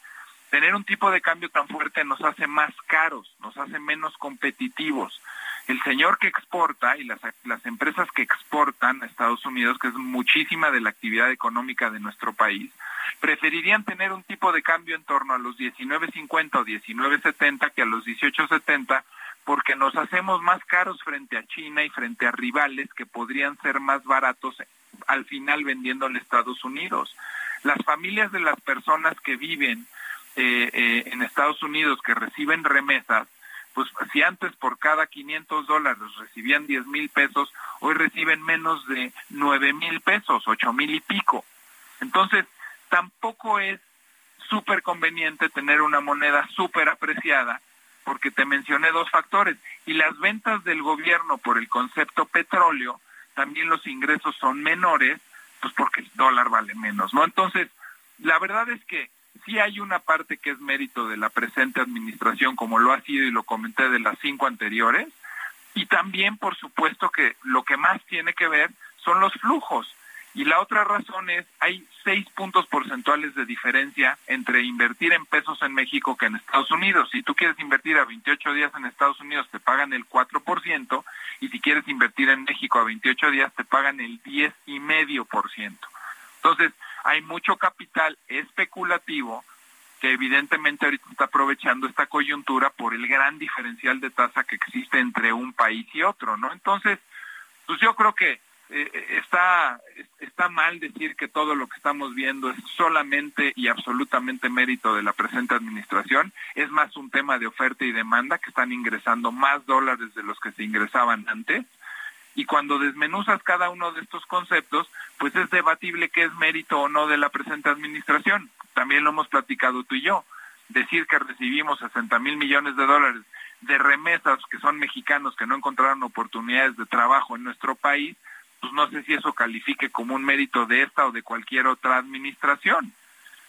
Tener un tipo de cambio tan fuerte nos hace más caros, nos hace menos competitivos. El señor que exporta y las, empresas que exportan a Estados Unidos, que es muchísima de la actividad económica de nuestro país, preferirían tener un tipo de cambio en torno a los 19.50 o 19.70 que a los 18.70 porque nos hacemos más caros frente a China y frente a rivales que podrían ser más baratos al final vendiendo en Estados Unidos. Las familias de las personas que viven eh, eh, en Estados Unidos, que reciben remesas, pues si antes por cada 500 dólares recibían 10 mil pesos, hoy reciben menos de 9 mil pesos, 8 mil y pico. Entonces, tampoco es súper conveniente tener una moneda súper apreciada, porque te mencioné dos factores. Y las ventas del gobierno por el concepto petróleo, también los ingresos son menores, pues porque el dólar vale menos, ¿no? Entonces, la verdad es que sí hay una parte que es mérito de la presente administración, como lo ha sido y lo comenté de las cinco anteriores, y también, por supuesto, que lo que más tiene que ver son los flujos. Y la otra razón es, hay seis puntos porcentuales de diferencia entre invertir en pesos en México que en Estados Unidos. Si tú quieres invertir a 28 días en Estados Unidos, te pagan el 4%, y si quieres invertir en México a 28 días, te pagan el 10,5%. Entonces, hay mucho capital especulativo que evidentemente ahorita está aprovechando esta coyuntura por el gran diferencial de tasa que existe entre un país y otro, ¿no? Entonces, pues yo creo que eh, está, está mal decir que todo lo que estamos viendo es solamente y absolutamente mérito de la presente administración. Es más un tema de oferta y demanda que están ingresando más dólares de los que se ingresaban antes. Y cuando desmenuzas cada uno de estos conceptos, pues es debatible qué es mérito o no de la presente administración. También lo hemos platicado tú y yo. Decir que recibimos 60 mil millones de dólares de remesas que son mexicanos que no encontraron oportunidades de trabajo en nuestro país, pues no sé si eso califique como un mérito de esta o de cualquier otra administración.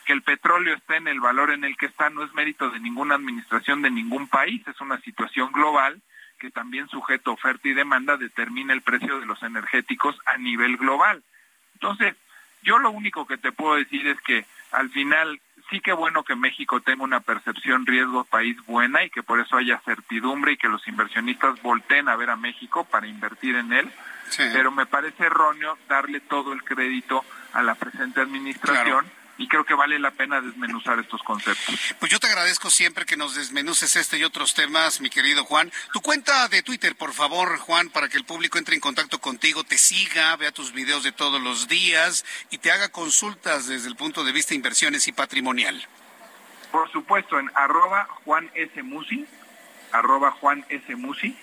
Que el petróleo esté en el valor en el que está no es mérito de ninguna administración de ningún país, es una situación global que también sujeto oferta y demanda determina el precio de los energéticos a nivel global. Entonces, yo lo único que te puedo decir es que al final sí que bueno que México tenga una percepción riesgo país buena y que por eso haya certidumbre y que los inversionistas volteen a ver a México para invertir en él, pero me parece erróneo darle todo el crédito a la presente administración. Y creo que vale la pena desmenuzar estos conceptos. Pues yo te agradezco siempre que nos desmenuces este y otros temas, mi querido Juan. Tu cuenta de Twitter, por favor, Juan, para que el público entre en contacto contigo, te siga, vea tus videos de todos los días y te haga consultas desde el punto de vista de inversiones y patrimonial. Por supuesto, en arroba Juan S. Musi, arroba Juan S. Musi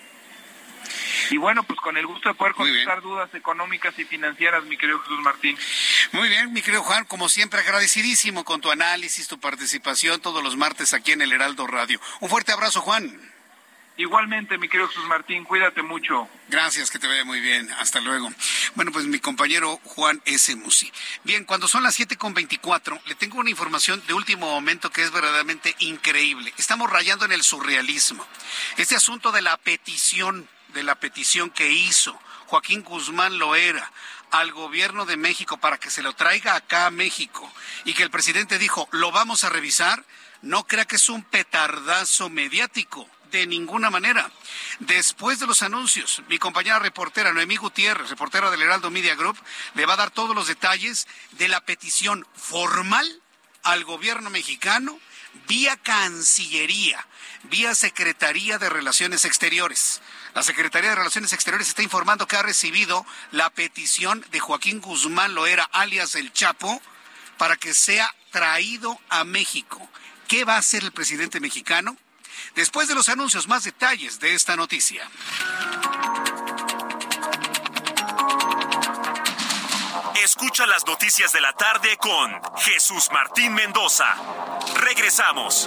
y bueno, pues con el gusto de poder contestar dudas económicas y financieras, mi querido Jesús Martín. Muy bien, mi querido Juan, como siempre, agradecidísimo con tu análisis, tu participación todos los martes aquí en el Heraldo Radio. Un fuerte abrazo, Juan. Igualmente, mi querido Jesús Martín, cuídate mucho. Gracias, que te vaya muy bien. Hasta luego. Bueno, pues mi compañero Juan S. Musi. Bien, cuando son las 7.24, le tengo una información de último momento que es verdaderamente increíble. Estamos rayando en el surrealismo. Este asunto de la petición de la petición que hizo Joaquín Guzmán Loera al gobierno de México para que se lo traiga acá a México y que el presidente dijo, lo vamos a revisar, no crea que es un petardazo mediático. De ninguna manera. Después de los anuncios, mi compañera reportera Noemí Gutiérrez, reportera del Heraldo Media Group, le va a dar todos los detalles de la petición formal al gobierno mexicano vía Cancillería, vía Secretaría de Relaciones Exteriores. La Secretaría de Relaciones Exteriores está informando que ha recibido la petición de Joaquín Guzmán Loera, alias El Chapo, para que sea traído a México. ¿Qué va a hacer el presidente mexicano? Después de los anuncios, más detalles de esta noticia. Escucha las noticias de la tarde con Jesús Martín Mendoza. Regresamos.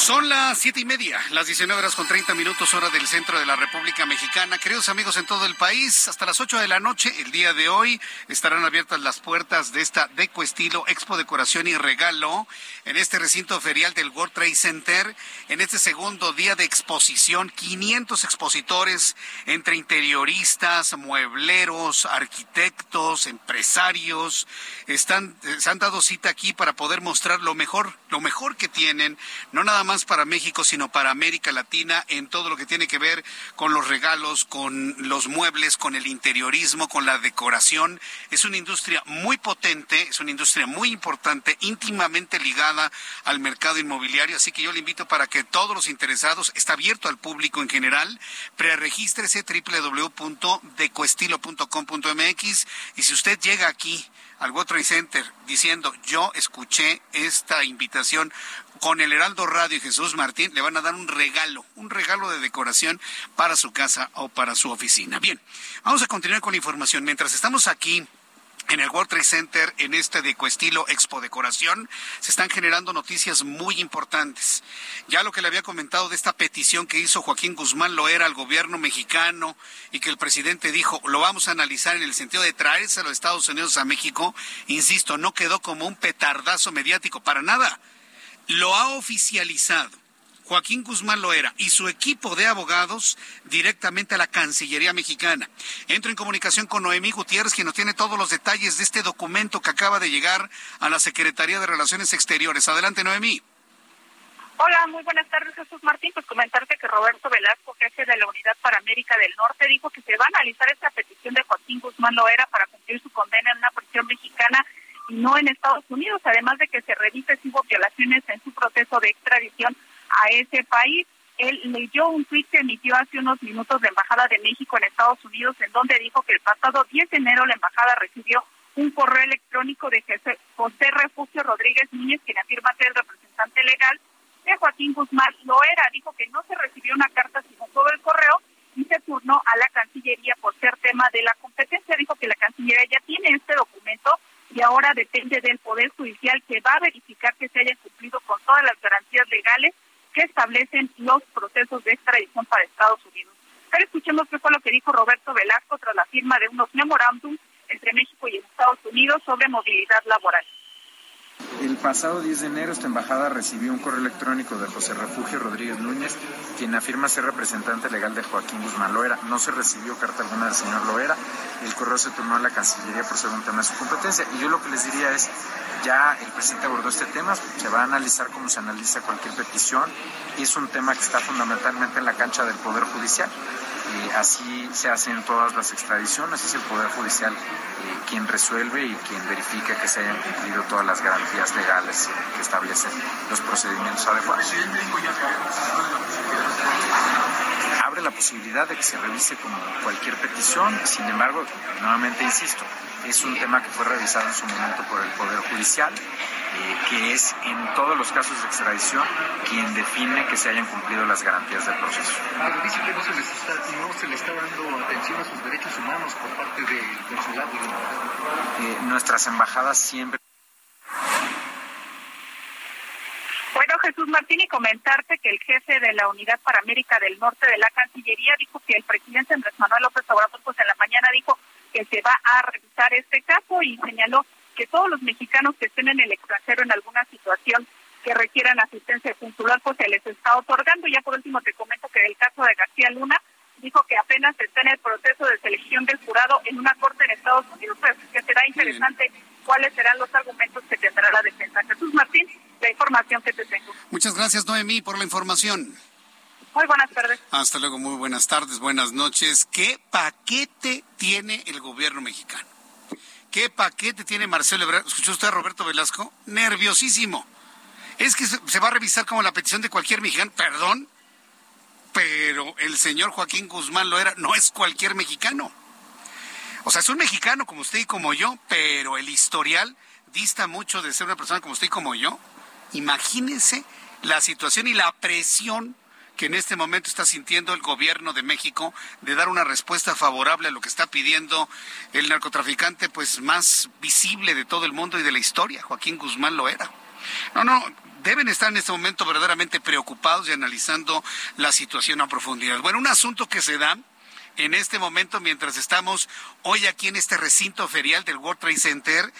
Son las siete y media, las 19 horas con 30 minutos, hora del centro de la República Mexicana. Queridos amigos en todo el país, hasta las 8 de la noche, el día de hoy, estarán abiertas las puertas de esta Deco Estilo Expo Decoración y Regalo en este recinto ferial del World Trade Center. En este segundo día de exposición, 500 expositores entre interioristas, muebleros, arquitectos, empresarios, están, se han dado cita aquí para poder mostrar lo mejor, lo mejor que tienen, no nada más para México, sino para América Latina en todo lo que tiene que ver con los regalos, con los muebles, con el interiorismo, con la decoración. Es una industria muy potente, es una industria muy importante, íntimamente ligada al mercado inmobiliario, así que yo le invito para que todos los interesados, está abierto al público en general, preregístrese www.decoestilo.com.mx y si usted llega aquí al World Trade Center diciendo yo escuché esta invitación con el Heraldo Radio y Jesús Martín, le van a dar un regalo, un regalo de decoración para su casa o para su oficina. Bien, vamos a continuar con la información. Mientras estamos aquí en el World Trade Center, en este de Coestilo Expo Decoración, se están generando noticias muy importantes. Ya lo que le había comentado de esta petición que hizo Joaquín Guzmán lo era al gobierno mexicano y que el presidente dijo, lo vamos a analizar en el sentido de traerse a los Estados Unidos a México, insisto, no quedó como un petardazo mediático para nada. Lo ha oficializado Joaquín Guzmán Loera y su equipo de abogados directamente a la Cancillería mexicana. Entro en comunicación con Noemí Gutiérrez, quien nos tiene todos los detalles de este documento que acaba de llegar a la Secretaría de Relaciones Exteriores. Adelante, Noemí. Hola, muy buenas tardes, Jesús Martín. Pues comentarte que Roberto Velasco, jefe de la Unidad para América del Norte, dijo que se va a analizar esta petición de Joaquín Guzmán Loera para cumplir su condena en una prisión mexicana no en Estados Unidos, además de que se revise si hubo violaciones en su proceso de extradición a ese país. Él leyó un tuit que emitió hace unos minutos la Embajada de México en Estados Unidos, en donde dijo que el pasado 10 de enero la Embajada recibió un correo electrónico de José Refugio Rodríguez Núñez, quien afirma ser el representante legal de Joaquín Guzmán Loera. Dijo que no se recibió una carta, sino todo el correo, y se turnó a la Cancillería por ser tema de la competencia. Dijo que la Cancillería ya tiene este documento y ahora depende del Poder Judicial que va a verificar que se haya cumplido con todas las garantías legales que establecen los procesos de extradición para Estados Unidos. Pero escuchemos qué fue lo que dijo Roberto Velasco tras la firma de unos memorándums entre México y Estados Unidos sobre movilidad laboral. El pasado 10 de enero esta embajada recibió un correo electrónico de José Refugio Rodríguez Núñez, quien afirma ser representante legal de Joaquín Guzmán Loera. No se recibió carta alguna del señor Loera. El correo se tomó a la Cancillería por ser tema de su competencia. Y yo lo que les diría es, ya el presidente abordó este tema, se va a analizar como se analiza cualquier petición. Es un tema que está fundamentalmente en la cancha del Poder Judicial. Así se hacen todas las extradiciones, es el Poder Judicial eh, quien resuelve y quien verifica que se hayan cumplido todas las garantías legales que establecen los procedimientos adecuados. Abre la posibilidad de que se revise como cualquier petición, sin embargo, nuevamente insisto, es un tema que fue revisado en su momento por el Poder Judicial, eh, que es en todos los casos de extradición quien define que se hayan cumplido las garantías del proceso. Pero dice que no se, les está, no se le está dando atención a sus derechos humanos por parte del consulado. Eh, nuestras embajadas siempre bueno, Jesús Martín, y comentarte que el jefe de la Unidad para América del Norte de la Cancillería dijo que el presidente Andrés Manuel López Obrador, pues en la mañana dijo que se va a revisar este caso y señaló que todos los mexicanos que estén en el extranjero en alguna situación que requieran asistencia consular, pues se les está otorgando. Ya por último te comento que el caso de García Luna dijo que apenas está en el proceso de selección del jurado en una corte en Estados Unidos, pues que será interesante cuáles serán los argumentos que tendrá la defensa. Jesús Martín, la información que te tengo. Muchas gracias, Noemí, por la información. Muy buenas tardes. Hasta luego, muy buenas tardes, buenas noches. ¿Qué paquete tiene el gobierno mexicano? ¿Qué paquete tiene Marcelo Ebrard? ¿Escuchó usted a Roberto Velasco? Nerviosísimo. Es que se va a revisar como la petición de cualquier mexicano. Perdón, pero el señor Joaquín Guzmán lo era, no es cualquier mexicano. O sea, es un mexicano como usted y como yo, pero el historial dista mucho de ser una persona como usted y como yo. Imagínense la situación y la presión que en este momento está sintiendo el gobierno de México de dar una respuesta favorable a lo que está pidiendo el narcotraficante pues más visible de todo el mundo y de la historia, Joaquín Guzmán lo era. No, no, deben estar en este momento verdaderamente preocupados y analizando la situación a profundidad. Bueno, un asunto que se da en este momento mientras estamos hoy aquí en este recinto ferial del World Trade Center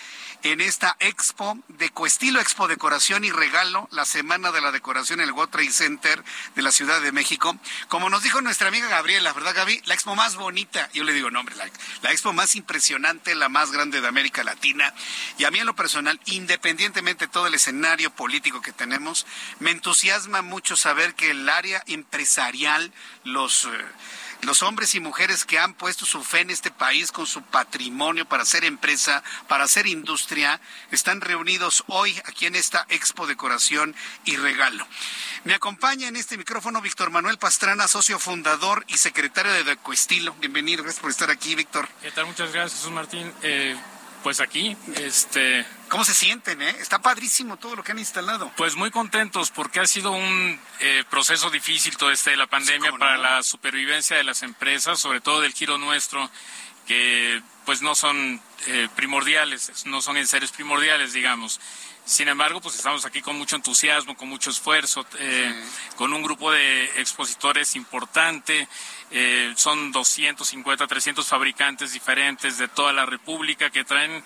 en esta expo de Coestilo Expo Decoración y Regalo, la semana de la decoración en el World Trade Center de la Ciudad de México. Como nos dijo nuestra amiga Gabriela, ¿verdad, Gaby? La expo más bonita, yo le digo, nombre, la, la expo más impresionante, la más grande de América Latina. Y a mí en lo personal, independientemente de todo el escenario político que tenemos, me entusiasma mucho saber que el área empresarial, los... Eh, los hombres y mujeres que han puesto su fe en este país con su patrimonio para hacer empresa, para hacer industria, están reunidos hoy aquí en esta Expo Decoración y Regalo. Me acompaña en este micrófono Víctor Manuel Pastrana, socio fundador y secretario de Decoestilo. Bienvenido, gracias por estar aquí, Víctor. ¿Qué tal? Muchas gracias, Jesús Martín. Eh, pues aquí, este... ¿Cómo se sienten, eh? Está padrísimo todo lo que han instalado. Pues muy contentos porque ha sido un eh, proceso difícil todo este de la pandemia para la supervivencia de las empresas, sobre todo del giro nuestro, que pues no son eh, primordiales, no son en seres primordiales, digamos. Sin embargo, pues estamos aquí con mucho entusiasmo, con mucho esfuerzo, eh, con un grupo de expositores importante. Eh, son 250, 300 fabricantes diferentes de toda la República que traen,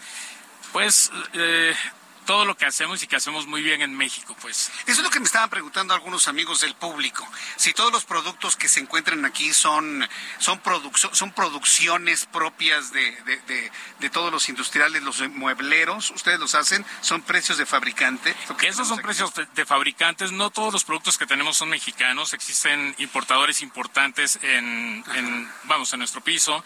pues, eh, todo lo que hacemos y que hacemos muy bien en México, pues. Eso es lo que me estaban preguntando algunos amigos del público. Si todos los productos que se encuentran aquí son, son, son producciones propias de, de, todos los industriales, los muebleros, ustedes los hacen, son precios de fabricante. Esos son precios de, fabricantes, no todos los productos que tenemos son mexicanos, existen importadores importantes en, en vamos, en nuestro piso.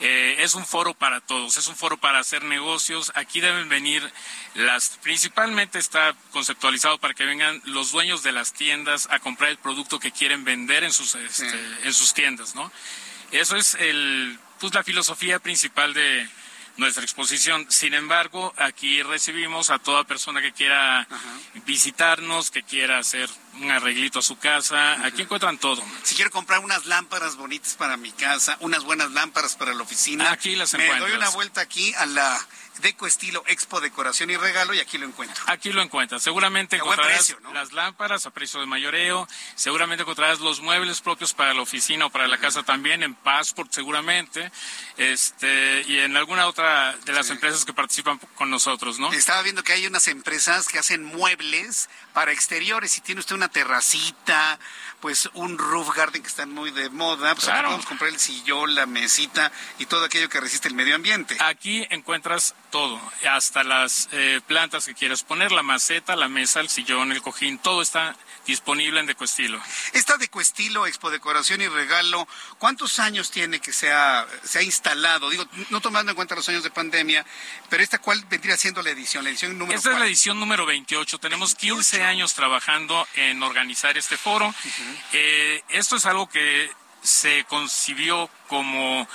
Eh, es un foro para todos, es un foro para hacer negocios. Aquí deben venir las, principalmente está conceptualizado para que vengan los dueños de las tiendas a comprar el producto que quieren vender en sus, este, en sus tiendas, ¿no? Eso es el, pues la filosofía principal de, nuestra exposición. Sin embargo, aquí recibimos a toda persona que quiera visitarnos, que quiera hacer un arreglito a su casa. Aquí encuentran todo. Si quiero comprar unas lámparas bonitas para mi casa, unas buenas lámparas para la oficina, aquí las me doy una vuelta aquí a la Deco Estilo Expo Decoración y Regalo y aquí lo encuentro. Aquí lo encuentras. Seguramente encontrarás las lámparas a precio de mayoreo, seguramente encontrarás los muebles propios para la oficina o para la casa también en Passport seguramente, este y en alguna otra de las empresas que participan con nosotros, ¿no? Estaba viendo que hay unas empresas que hacen muebles para exteriores. Si tiene usted una terracita, pues un roof garden que están muy de moda, pues aquí podemos comprar el sillón, la mesita y todo aquello que resiste el medio ambiente. Aquí encuentras todo, hasta las eh, plantas que quieras poner, la maceta, la mesa, el sillón, el cojín, todo está disponible en Decoestilo. Esta Decoestilo, Expo Decoración y Regalo, ¿cuántos años tiene que se ha, se ha instalado? Digo, no tomando en cuenta los años de pandemia, pero esta cuál vendría siendo la edición, la edición número Esta es la edición número 28. Tenemos 15 años trabajando en organizar este foro. Eh, esto es algo que se concibió como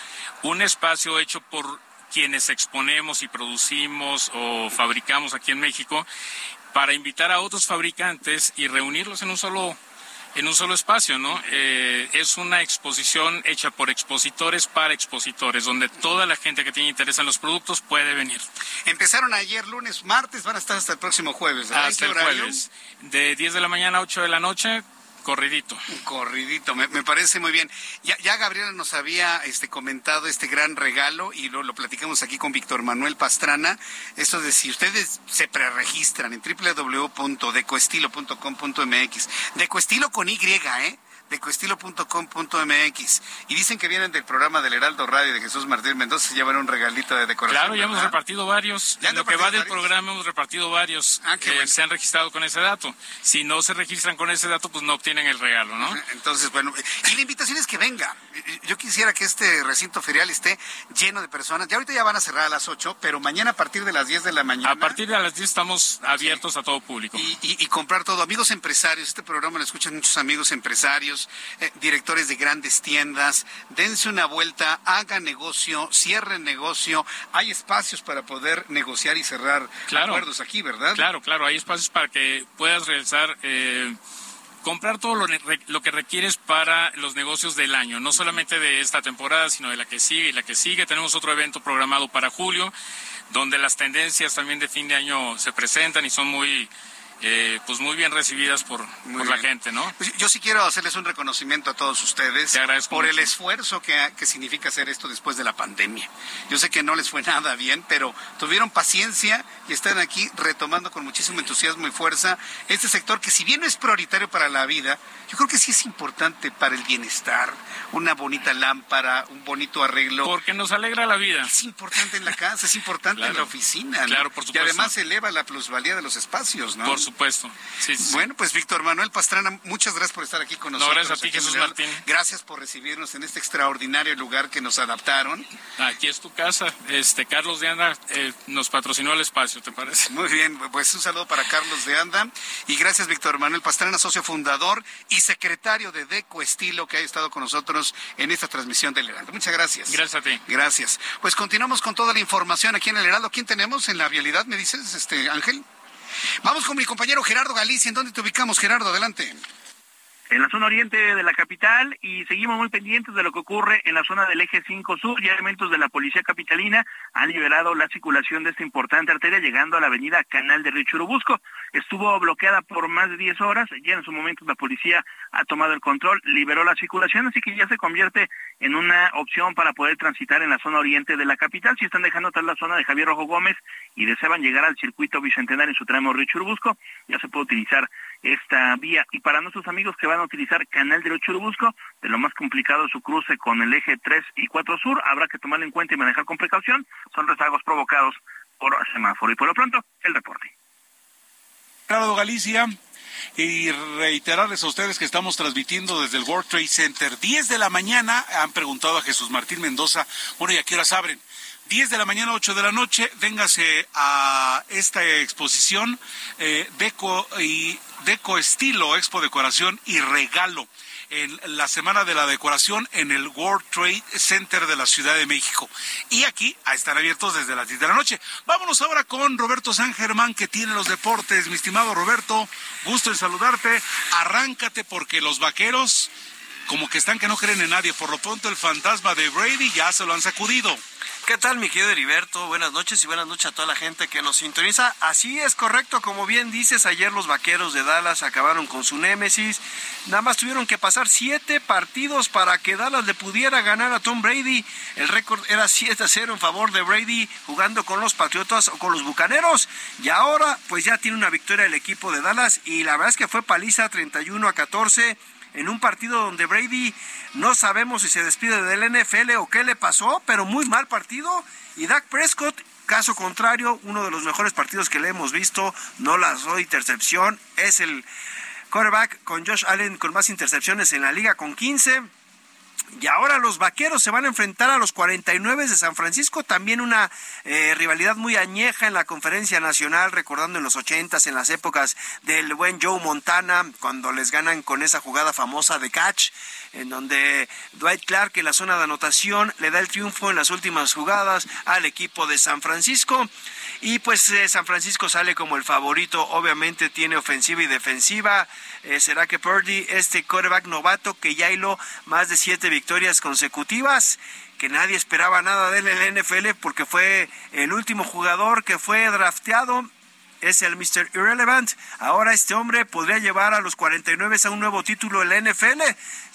un espacio hecho por quienes exponemos y producimos o fabricamos aquí en México para invitar a otros fabricantes y reunirlos en un solo en un solo espacio, ¿no? Eh, es una exposición hecha por expositores para expositores, donde toda la gente que tiene interés en los productos puede venir. Empezaron ayer lunes, martes, van a estar hasta el próximo jueves. Hasta el jueves, de 10 de la mañana a 8 de la noche, Corridito. Corridito, me, parece muy bien. Ya, ya, Gabriela nos había este, comentado este gran regalo y lo, lo platicamos aquí con Víctor Manuel Pastrana. Esto de si ustedes se preregistran en www.decoestilo.com.mx. Decoestilo con Y, ¿eh? decoestilo.com.mx y dicen que vienen del programa del Heraldo Radio de Jesús Martín Mendoza se llevan un regalito de decoración. Claro, ya hemos repartido varios. en lo que va del programa hemos repartido varios ah, que se han registrado con ese dato. Si no se registran con ese dato, pues no obtienen el regalo, ¿no? Entonces, bueno, y la invitación es que venga. Que este recinto ferial esté lleno de personas. Ya ahorita ya van a cerrar a las 8, pero mañana a partir de las 10 de la mañana. A partir de las 10 estamos abiertos a todo público. Y, y comprar todo. Amigos empresarios, este programa lo escuchan muchos amigos empresarios eh, directores de grandes tiendas, dense una vuelta, hagan negocio, cierren negocio. Hay espacios para poder negociar y cerrar acuerdos aquí, ¿verdad? Claro, claro, hay espacios para que puedas realizar... Eh, comprar todo lo, lo, que requieres para los negocios del año, no solamente de esta temporada, sino de la que sigue y la que sigue. Tenemos otro evento programado para julio, donde las tendencias también de fin de año se presentan y son muy eh, pues muy bien recibidas por, por la gente, ¿no? Pues yo sí quiero hacerles un reconocimiento a todos ustedes por el esfuerzo que, que significa hacer esto después de la pandemia. Yo sé que no les fue nada bien, pero tuvieron paciencia y están aquí retomando con muchísimo entusiasmo y fuerza este sector que si bien no es prioritario para la vida, yo creo que sí es importante para el bienestar, una bonita lámpara, un bonito arreglo. Porque nos alegra la vida. Es importante en la casa, es importante en la oficina. Claro, por supuesto. Y además eleva la plusvalía de los espacios, ¿no? Por supuesto. Bueno, pues Víctor Manuel Pastrana, muchas gracias por estar aquí con nosotros. No, gracias a ti, Jesús Martín. Gracias por recibirnos en este extraordinario lugar que nos adaptaron. Aquí es tu casa. Este Carlos de Anda eh, nos patrocinó el espacio, ¿te parece? Muy bien, pues un saludo para Carlos de Anda y gracias Víctor Manuel Pastrana, socio fundador y secretario de Deco Estilo que ha estado con nosotros en esta transmisión del Heraldo. Muchas gracias. Gracias a ti. Gracias. Pues continuamos con toda la información aquí en el Heraldo. ¿Quién tenemos en la vialidad, me dices, este Ángel? Vamos con mi compañero Gerardo Galicia. ¿En dónde te ubicamos, Gerardo? Adelante en la zona oriente de la capital y seguimos muy pendientes de lo que ocurre en la zona del eje 5 sur. Ya elementos de la policía capitalina han liberado la circulación de esta importante arteria llegando a la avenida Canal de Río Churubusco. Estuvo bloqueada por más de 10 horas. Ya en su momento la policía ha tomado el control, liberó la circulación, así que ya se convierte en una opción para poder transitar en la zona oriente de la capital. Si están dejando atrás la zona de Javier Rojo Gómez y desean llegar al circuito bicentenario en su tramo Río Churubusco, ya se puede utilizar esta vía. Y para nuestros amigos que van a utilizar Canal de Churubusco, de lo más complicado su cruce con el eje 3 y 4 sur, habrá que tomarlo en cuenta y manejar con precaución. Son rezagos provocados por semáforo. Y por lo pronto, el reporte. Claro, Galicia, y reiterarles a ustedes que estamos transmitiendo desde el World Trade Center. 10 de la mañana, han preguntado a Jesús Martín Mendoza, bueno, ¿y a qué horas abren? 10 de la mañana, 8 de la noche, véngase a esta exposición eh, Deco y Deco Estilo, Expo Decoración y Regalo en la Semana de la Decoración en el World Trade Center de la Ciudad de México. Y aquí a estar abiertos desde las 10 de la noche. Vámonos ahora con Roberto San Germán, que tiene los deportes. Mi estimado Roberto, gusto en saludarte. Arráncate porque los vaqueros, como que están que no creen en nadie. Por lo pronto, el fantasma de Brady ya se lo han sacudido. ¿Qué tal, mi querido Heriberto? Buenas noches y buenas noches a toda la gente que nos sintoniza. Así es correcto, como bien dices, ayer los vaqueros de Dallas acabaron con su némesis. Nada más tuvieron que pasar siete partidos para que Dallas le pudiera ganar a Tom Brady. El récord era 7 a 0 en favor de Brady jugando con los Patriotas o con los Bucaneros. Y ahora, pues ya tiene una victoria el equipo de Dallas y la verdad es que fue paliza 31 a 14 en un partido donde Brady no sabemos si se despide del NFL o qué le pasó, pero muy mal partido. Y Dak Prescott, caso contrario, uno de los mejores partidos que le hemos visto, no lanzó intercepción, es el quarterback con Josh Allen con más intercepciones en la liga con 15 y ahora los vaqueros se van a enfrentar a los 49 de San Francisco, también una eh, rivalidad muy añeja en la conferencia nacional, recordando en los 80 en las épocas del buen Joe Montana, cuando les ganan con esa jugada famosa de catch, en donde Dwight Clark en la zona de anotación le da el triunfo en las últimas jugadas al equipo de San Francisco. Y pues eh, San Francisco sale como el favorito, obviamente tiene ofensiva y defensiva. Eh, ¿Será que Purdy, este quarterback novato que ya hiló más de siete victorias consecutivas? que nadie esperaba nada de él en la NFL porque fue el último jugador que fue drafteado es el Mr. Irrelevant. Ahora este hombre podría llevar a los 49 a un nuevo título en la NFL.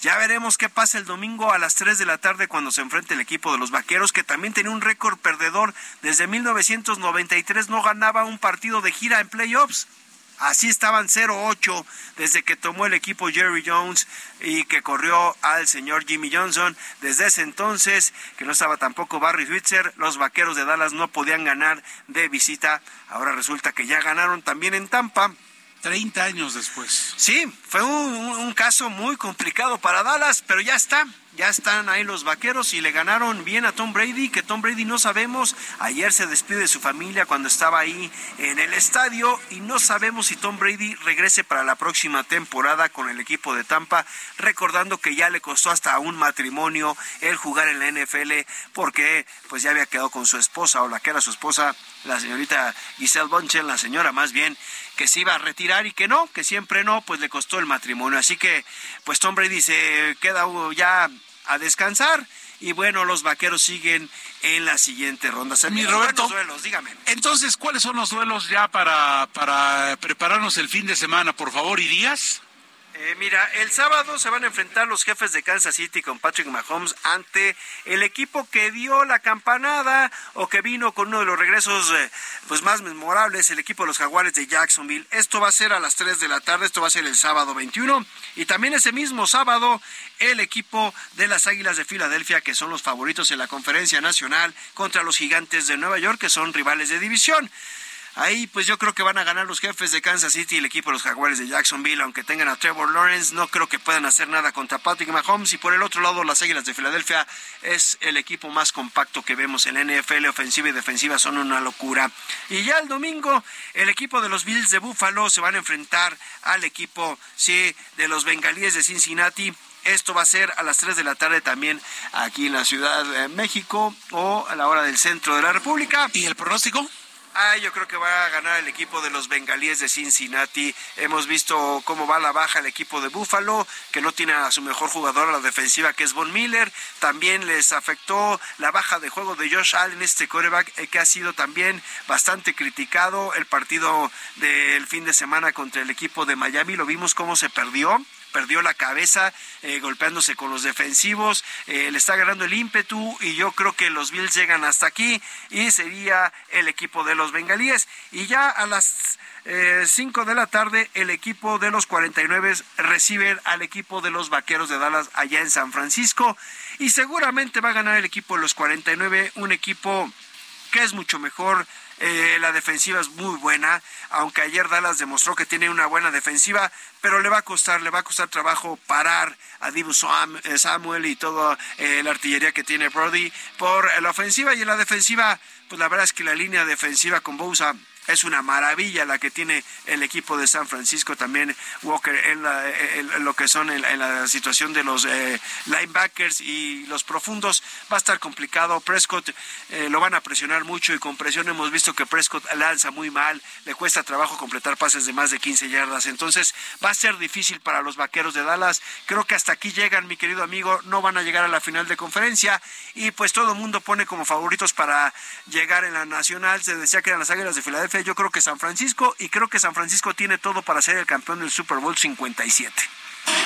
Ya veremos qué pasa el domingo a las 3 de la tarde cuando se enfrente el equipo de los Vaqueros, que también tenía un récord perdedor. Desde 1993 no ganaba un partido de gira en playoffs. Así estaban 0-8 desde que tomó el equipo Jerry Jones y que corrió al señor Jimmy Johnson. Desde ese entonces, que no estaba tampoco Barry Switzer, los vaqueros de Dallas no podían ganar de visita. Ahora resulta que ya ganaron también en Tampa. 30 años después. Sí, fue un, un, caso muy complicado para Dallas, pero ya está ya están ahí los vaqueros y le ganaron bien a Tom Brady, que Tom Brady no sabemos, ayer se despide de su familia cuando estaba ahí en el estadio y no sabemos si Tom Brady regrese para la próxima temporada con el equipo de Tampa, recordando que ya le costó hasta un matrimonio el jugar en la NFL porque pues ya había quedado con su esposa o la que era su esposa, la señorita Giselle Bonchen, la señora más bien, que se iba a retirar y que no, que siempre no, pues le costó el matrimonio. Así que, pues Tom Brady se queda ya a descansar y bueno, los vaqueros siguen en la siguiente ronda. Se Mi Roberto, duelos, dígame. Entonces, ¿cuáles son los duelos ya para, para prepararnos el fin de semana, por favor, y días? Eh, mira, el sábado se van a enfrentar los jefes de Kansas City con Patrick Mahomes ante el equipo que dio la campanada o que vino con uno de los regresos eh, pues más memorables, el equipo de los Jaguares de Jacksonville. Esto va a ser a las 3 de la tarde, esto va a ser el sábado 21 y también ese mismo sábado el equipo de las Águilas de Filadelfia que son los favoritos en la conferencia nacional contra los Gigantes de Nueva York que son rivales de división. Ahí pues yo creo que van a ganar los jefes de Kansas City y el equipo de los Jaguares de Jacksonville, aunque tengan a Trevor Lawrence, no creo que puedan hacer nada contra Patrick Mahomes y por el otro lado las Águilas de Filadelfia es el equipo más compacto que vemos en la NFL, ofensiva y defensiva son una locura. Y ya el domingo el equipo de los Bills de Buffalo se van a enfrentar al equipo sí de los Bengalíes de Cincinnati esto va a ser a las 3 de la tarde también aquí en la Ciudad de México o a la hora del centro de la República. ¿Y el pronóstico? Ah, yo creo que va a ganar el equipo de los bengalíes de Cincinnati. Hemos visto cómo va la baja el equipo de Buffalo, que no tiene a su mejor jugador a la defensiva, que es Von Miller. También les afectó la baja de juego de Josh Allen, este coreback, eh, que ha sido también bastante criticado. El partido del fin de semana contra el equipo de Miami, lo vimos cómo se perdió perdió la cabeza eh, golpeándose con los defensivos, eh, le está ganando el ímpetu y yo creo que los Bills llegan hasta aquí y sería el equipo de los bengalíes. Y ya a las 5 de la tarde el equipo de los 49 recibe al equipo de los Vaqueros de Dallas allá en San Francisco y seguramente va a ganar el equipo de los 49, un equipo que es mucho mejor eh, la defensiva es muy buena, aunque ayer Dallas demostró que tiene una buena defensiva, pero le va a costar, le va a costar trabajo parar a Dibu eh, Samuel y toda eh, la artillería que tiene Brody por la ofensiva y en la defensiva, pues la verdad es que la línea defensiva con Bousa es una maravilla la que tiene el equipo de San Francisco también Walker en, lo que son en, la situación de los eh, linebackers y los profundos. Va a estar complicado. Prescott eh, lo van a presionar mucho y con presión hemos visto que Prescott lanza muy mal. Le cuesta trabajo completar pases de más de 15 yardas. Entonces va a ser difícil para los vaqueros de Dallas. Creo que hasta aquí llegan mi querido amigo. No van a llegar a la final de conferencia. Y pues todo el mundo pone como favoritos para llegar en la nacional. Se decía que eran las águilas de Filadelfia yo creo que San Francisco y creo que San Francisco tiene todo para ser el campeón del Super Bowl 57.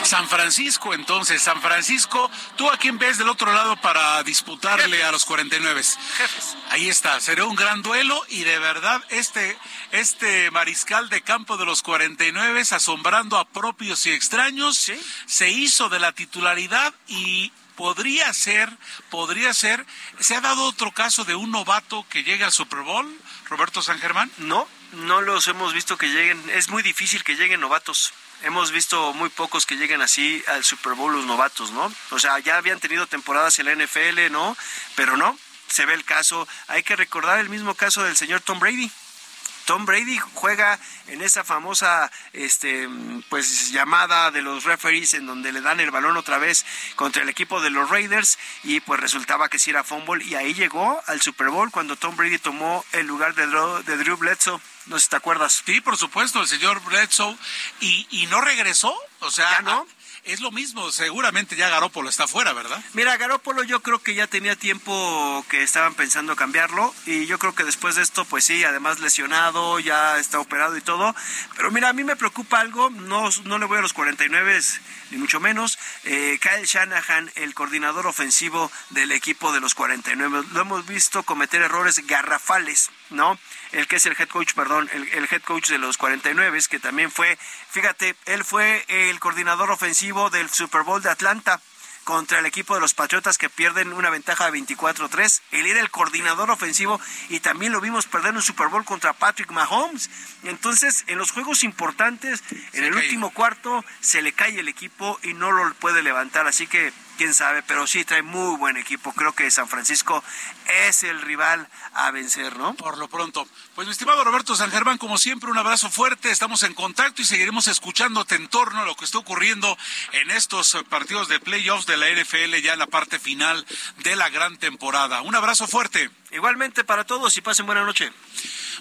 San Francisco, entonces, San Francisco, ¿tú a quién ves del otro lado para disputarle a los 49? Jefes. Ahí está, será un gran duelo y de verdad este, este mariscal de campo de los 49, asombrando a propios y extraños, se hizo de la titularidad y podría ser, podría ser, ¿se ha dado otro caso de un novato que llega al Super Bowl? Roberto San Germán? No, no los hemos visto que lleguen. Es muy difícil que lleguen novatos. Hemos visto muy pocos que lleguen así al Super Bowl los novatos, ¿no? O sea, ya habían tenido temporadas en la NFL, ¿no? Pero no, se ve el caso. Hay que recordar el mismo caso del señor Tom Brady. Tom Brady juega en esa famosa este pues llamada de los referees en donde le dan el balón otra vez contra el equipo de los Raiders y pues resultaba que sí era fumble y ahí llegó al Super Bowl cuando Tom Brady tomó el lugar de Drew, de Drew Bledsoe. No sé si te acuerdas. Sí, por supuesto, el señor Bledsoe. ¿Y, y no regresó? O sea, ¿Ya no? Es lo mismo, seguramente ya Garópolo está fuera, ¿verdad? Mira, Garópolo yo creo que ya tenía tiempo que estaban pensando cambiarlo y yo creo que después de esto, pues sí, además lesionado, ya está operado y todo. Pero mira, a mí me preocupa algo, no, no le voy a los 49 ni mucho menos. Eh, Kyle Shanahan, el coordinador ofensivo del equipo de los 49, lo hemos visto cometer errores garrafales, ¿no? El que es el head coach, perdón, el, el, head coach de los 49, que también fue, fíjate, él fue el coordinador ofensivo del Super Bowl de Atlanta contra el equipo de los Patriotas que pierden una ventaja de 24-3. Él era el coordinador ofensivo y también lo vimos perder un Super Bowl contra Patrick Mahomes. Entonces, en los juegos importantes, en el último cuarto, se le cae el equipo y no lo puede levantar. Así que quién sabe, pero sí trae muy buen equipo. Creo que San Francisco es el rival a vencer, ¿no? Por lo pronto. Pues mi estimado Roberto San Germán, como siempre, un abrazo fuerte. Estamos en contacto y seguiremos escuchándote en torno a lo que está ocurriendo en estos partidos de playoffs de la NFL ya en la parte final de la gran temporada. Un abrazo fuerte. Igualmente para todos y pasen buena noche.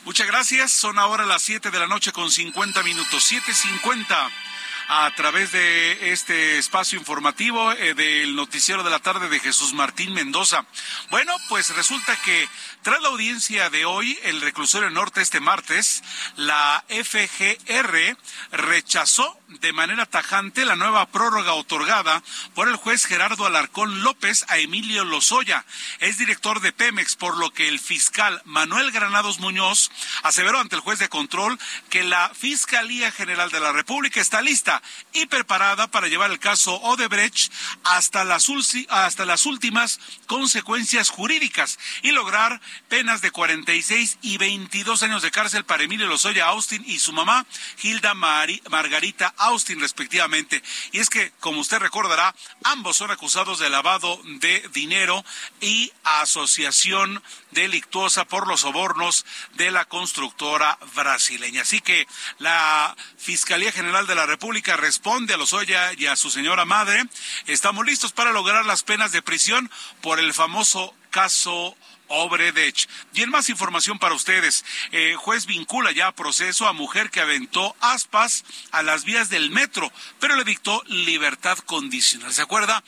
Muchas gracias. Son ahora las 7 de la noche con 50 minutos. 7.50. a través de este espacio informativo eh, del noticiero de la tarde de Jesús Martín Mendoza. Bueno, pues resulta que tras la audiencia de hoy, el reclusorio norte este martes, la FGR rechazó de manera tajante la nueva prórroga otorgada por el juez Gerardo Alarcón López a Emilio Lozoya, es director de Pemex, por lo que el fiscal Manuel Granados Muñoz aseveró ante el juez de control que la Fiscalía General de la República está lista y preparada para llevar el caso Odebrecht hasta las, hasta las últimas consecuencias jurídicas y lograr penas de 46 y 22 años de cárcel para Emilio Lozoya Austin y su mamá, Hilda Margarita Austin, respectivamente. Y es que, como usted recordará, ambos son acusados de lavado de dinero y asociación delictuosa por los sobornos de la constructora brasileña. Así que la Fiscalía General de la República responde a Lozoya y a su señora madre. Estamos listos para lograr las penas de prisión por el famoso caso Obredech. Y en más información para ustedes, eh, juez vincula ya a proceso a mujer que aventó aspas a las vías del metro, pero le dictó libertad condicional. ¿Se acuerda?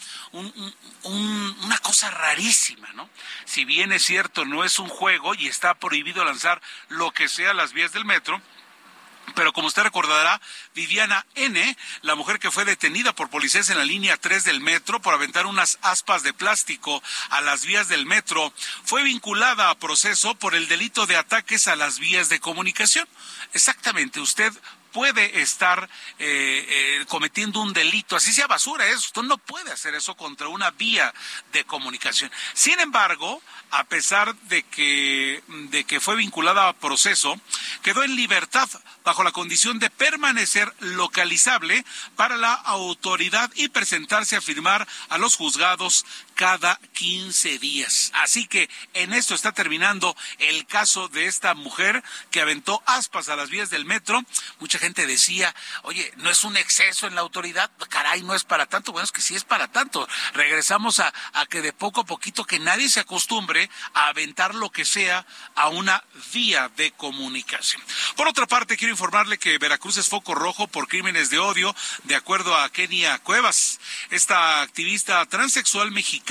una cosa rarísima, ¿no? Si bien es cierto, no es un juego y está prohibido lanzar lo que sea a las vías del metro, pero como usted recordará, Viviana N., la mujer que fue detenida por policías en la línea 3 del metro por aventar unas aspas de plástico a las vías del metro, fue vinculada a proceso por el delito de ataques a las vías de comunicación. Exactamente, usted puede estar eh, eh, cometiendo un delito, así sea basura, eso, usted no puede hacer eso contra una vía de comunicación. Sin embargo, a pesar de que, de que fue vinculada a proceso, quedó en libertad bajo la condición de permanecer localizable para la autoridad y presentarse a firmar a los juzgados cada 15 días. Así que en esto está terminando el caso de esta mujer que aventó aspas a las vías del metro. Mucha gente decía, oye, no es un exceso en la autoridad, caray, no es para tanto. Bueno, es que sí es para tanto. Regresamos a, que de poco a poquito que nadie se acostumbre a aventar lo que sea a una vía de comunicación. Por otra parte, quiero informarle que Veracruz es foco rojo por crímenes de odio, de acuerdo a Kenia Cuevas. Esta activista transexual mexicana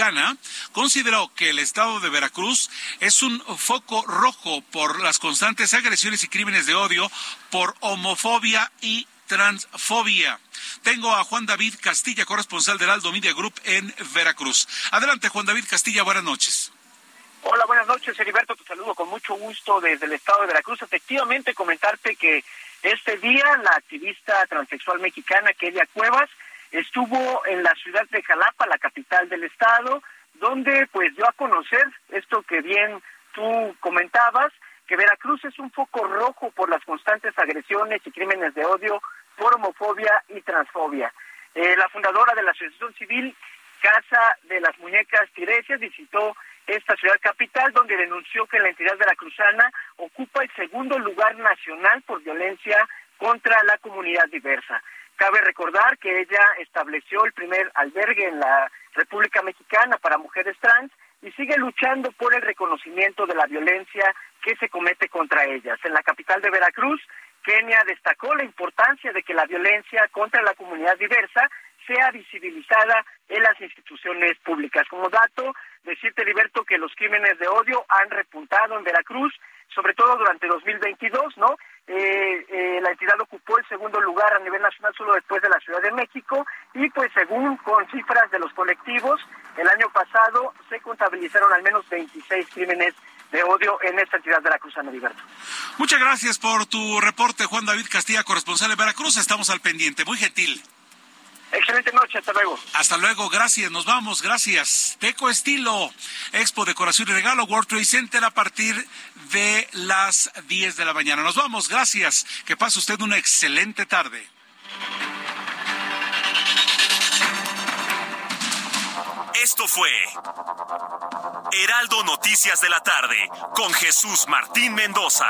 consideró que el estado de Veracruz es un foco rojo por las constantes agresiones y crímenes de odio por homofobia y transfobia. Tengo a Juan David Castilla, corresponsal del Aldo Media Group en Veracruz. Adelante, Juan David Castilla, buenas noches. Hola, buenas noches, Heriberto. Te saludo con mucho gusto desde el estado de Veracruz. Efectivamente, comentarte que este día la activista transexual mexicana Kelia Cuevas estuvo en la ciudad de Jalapa, la capital del estado, donde pues dio a conocer esto que bien tú comentabas, que Veracruz es un foco rojo por las constantes agresiones y crímenes de odio por homofobia y transfobia. Eh, la fundadora de la Asociación Civil Casa de las Muñecas Tiresias visitó esta ciudad capital, donde denunció que la entidad veracruzana ocupa el segundo lugar nacional por violencia contra la comunidad diversa. Cabe recordar que ella estableció el primer albergue en la República Mexicana para mujeres trans y sigue luchando por el reconocimiento de la violencia que se comete contra ellas. En la capital de Veracruz, Kenia destacó la importancia de que la violencia contra la comunidad diversa sea visibilizada en las instituciones públicas. Como dato, decirte, Liberto, que los crímenes de odio han repuntado en Veracruz, sobre todo durante 2022, ¿no? Eh, eh, la entidad ocupó el segundo lugar a nivel nacional solo después de la Ciudad de México y pues según con cifras de los colectivos, el año pasado se contabilizaron al menos 26 crímenes de odio en esta entidad Cruz Liberto. Muchas gracias por tu reporte, Juan David Castilla, corresponsal de Veracruz. Estamos al pendiente. Muy gentil. Excelente noche, hasta luego. Hasta luego, gracias, nos vamos, gracias. Teco Estilo, Expo Decoración y Regalo, World Trade Center a partir de las 10 de la mañana. Nos vamos, gracias. Que pase usted una excelente tarde. Esto fue Heraldo Noticias de la tarde con Jesús Martín Mendoza.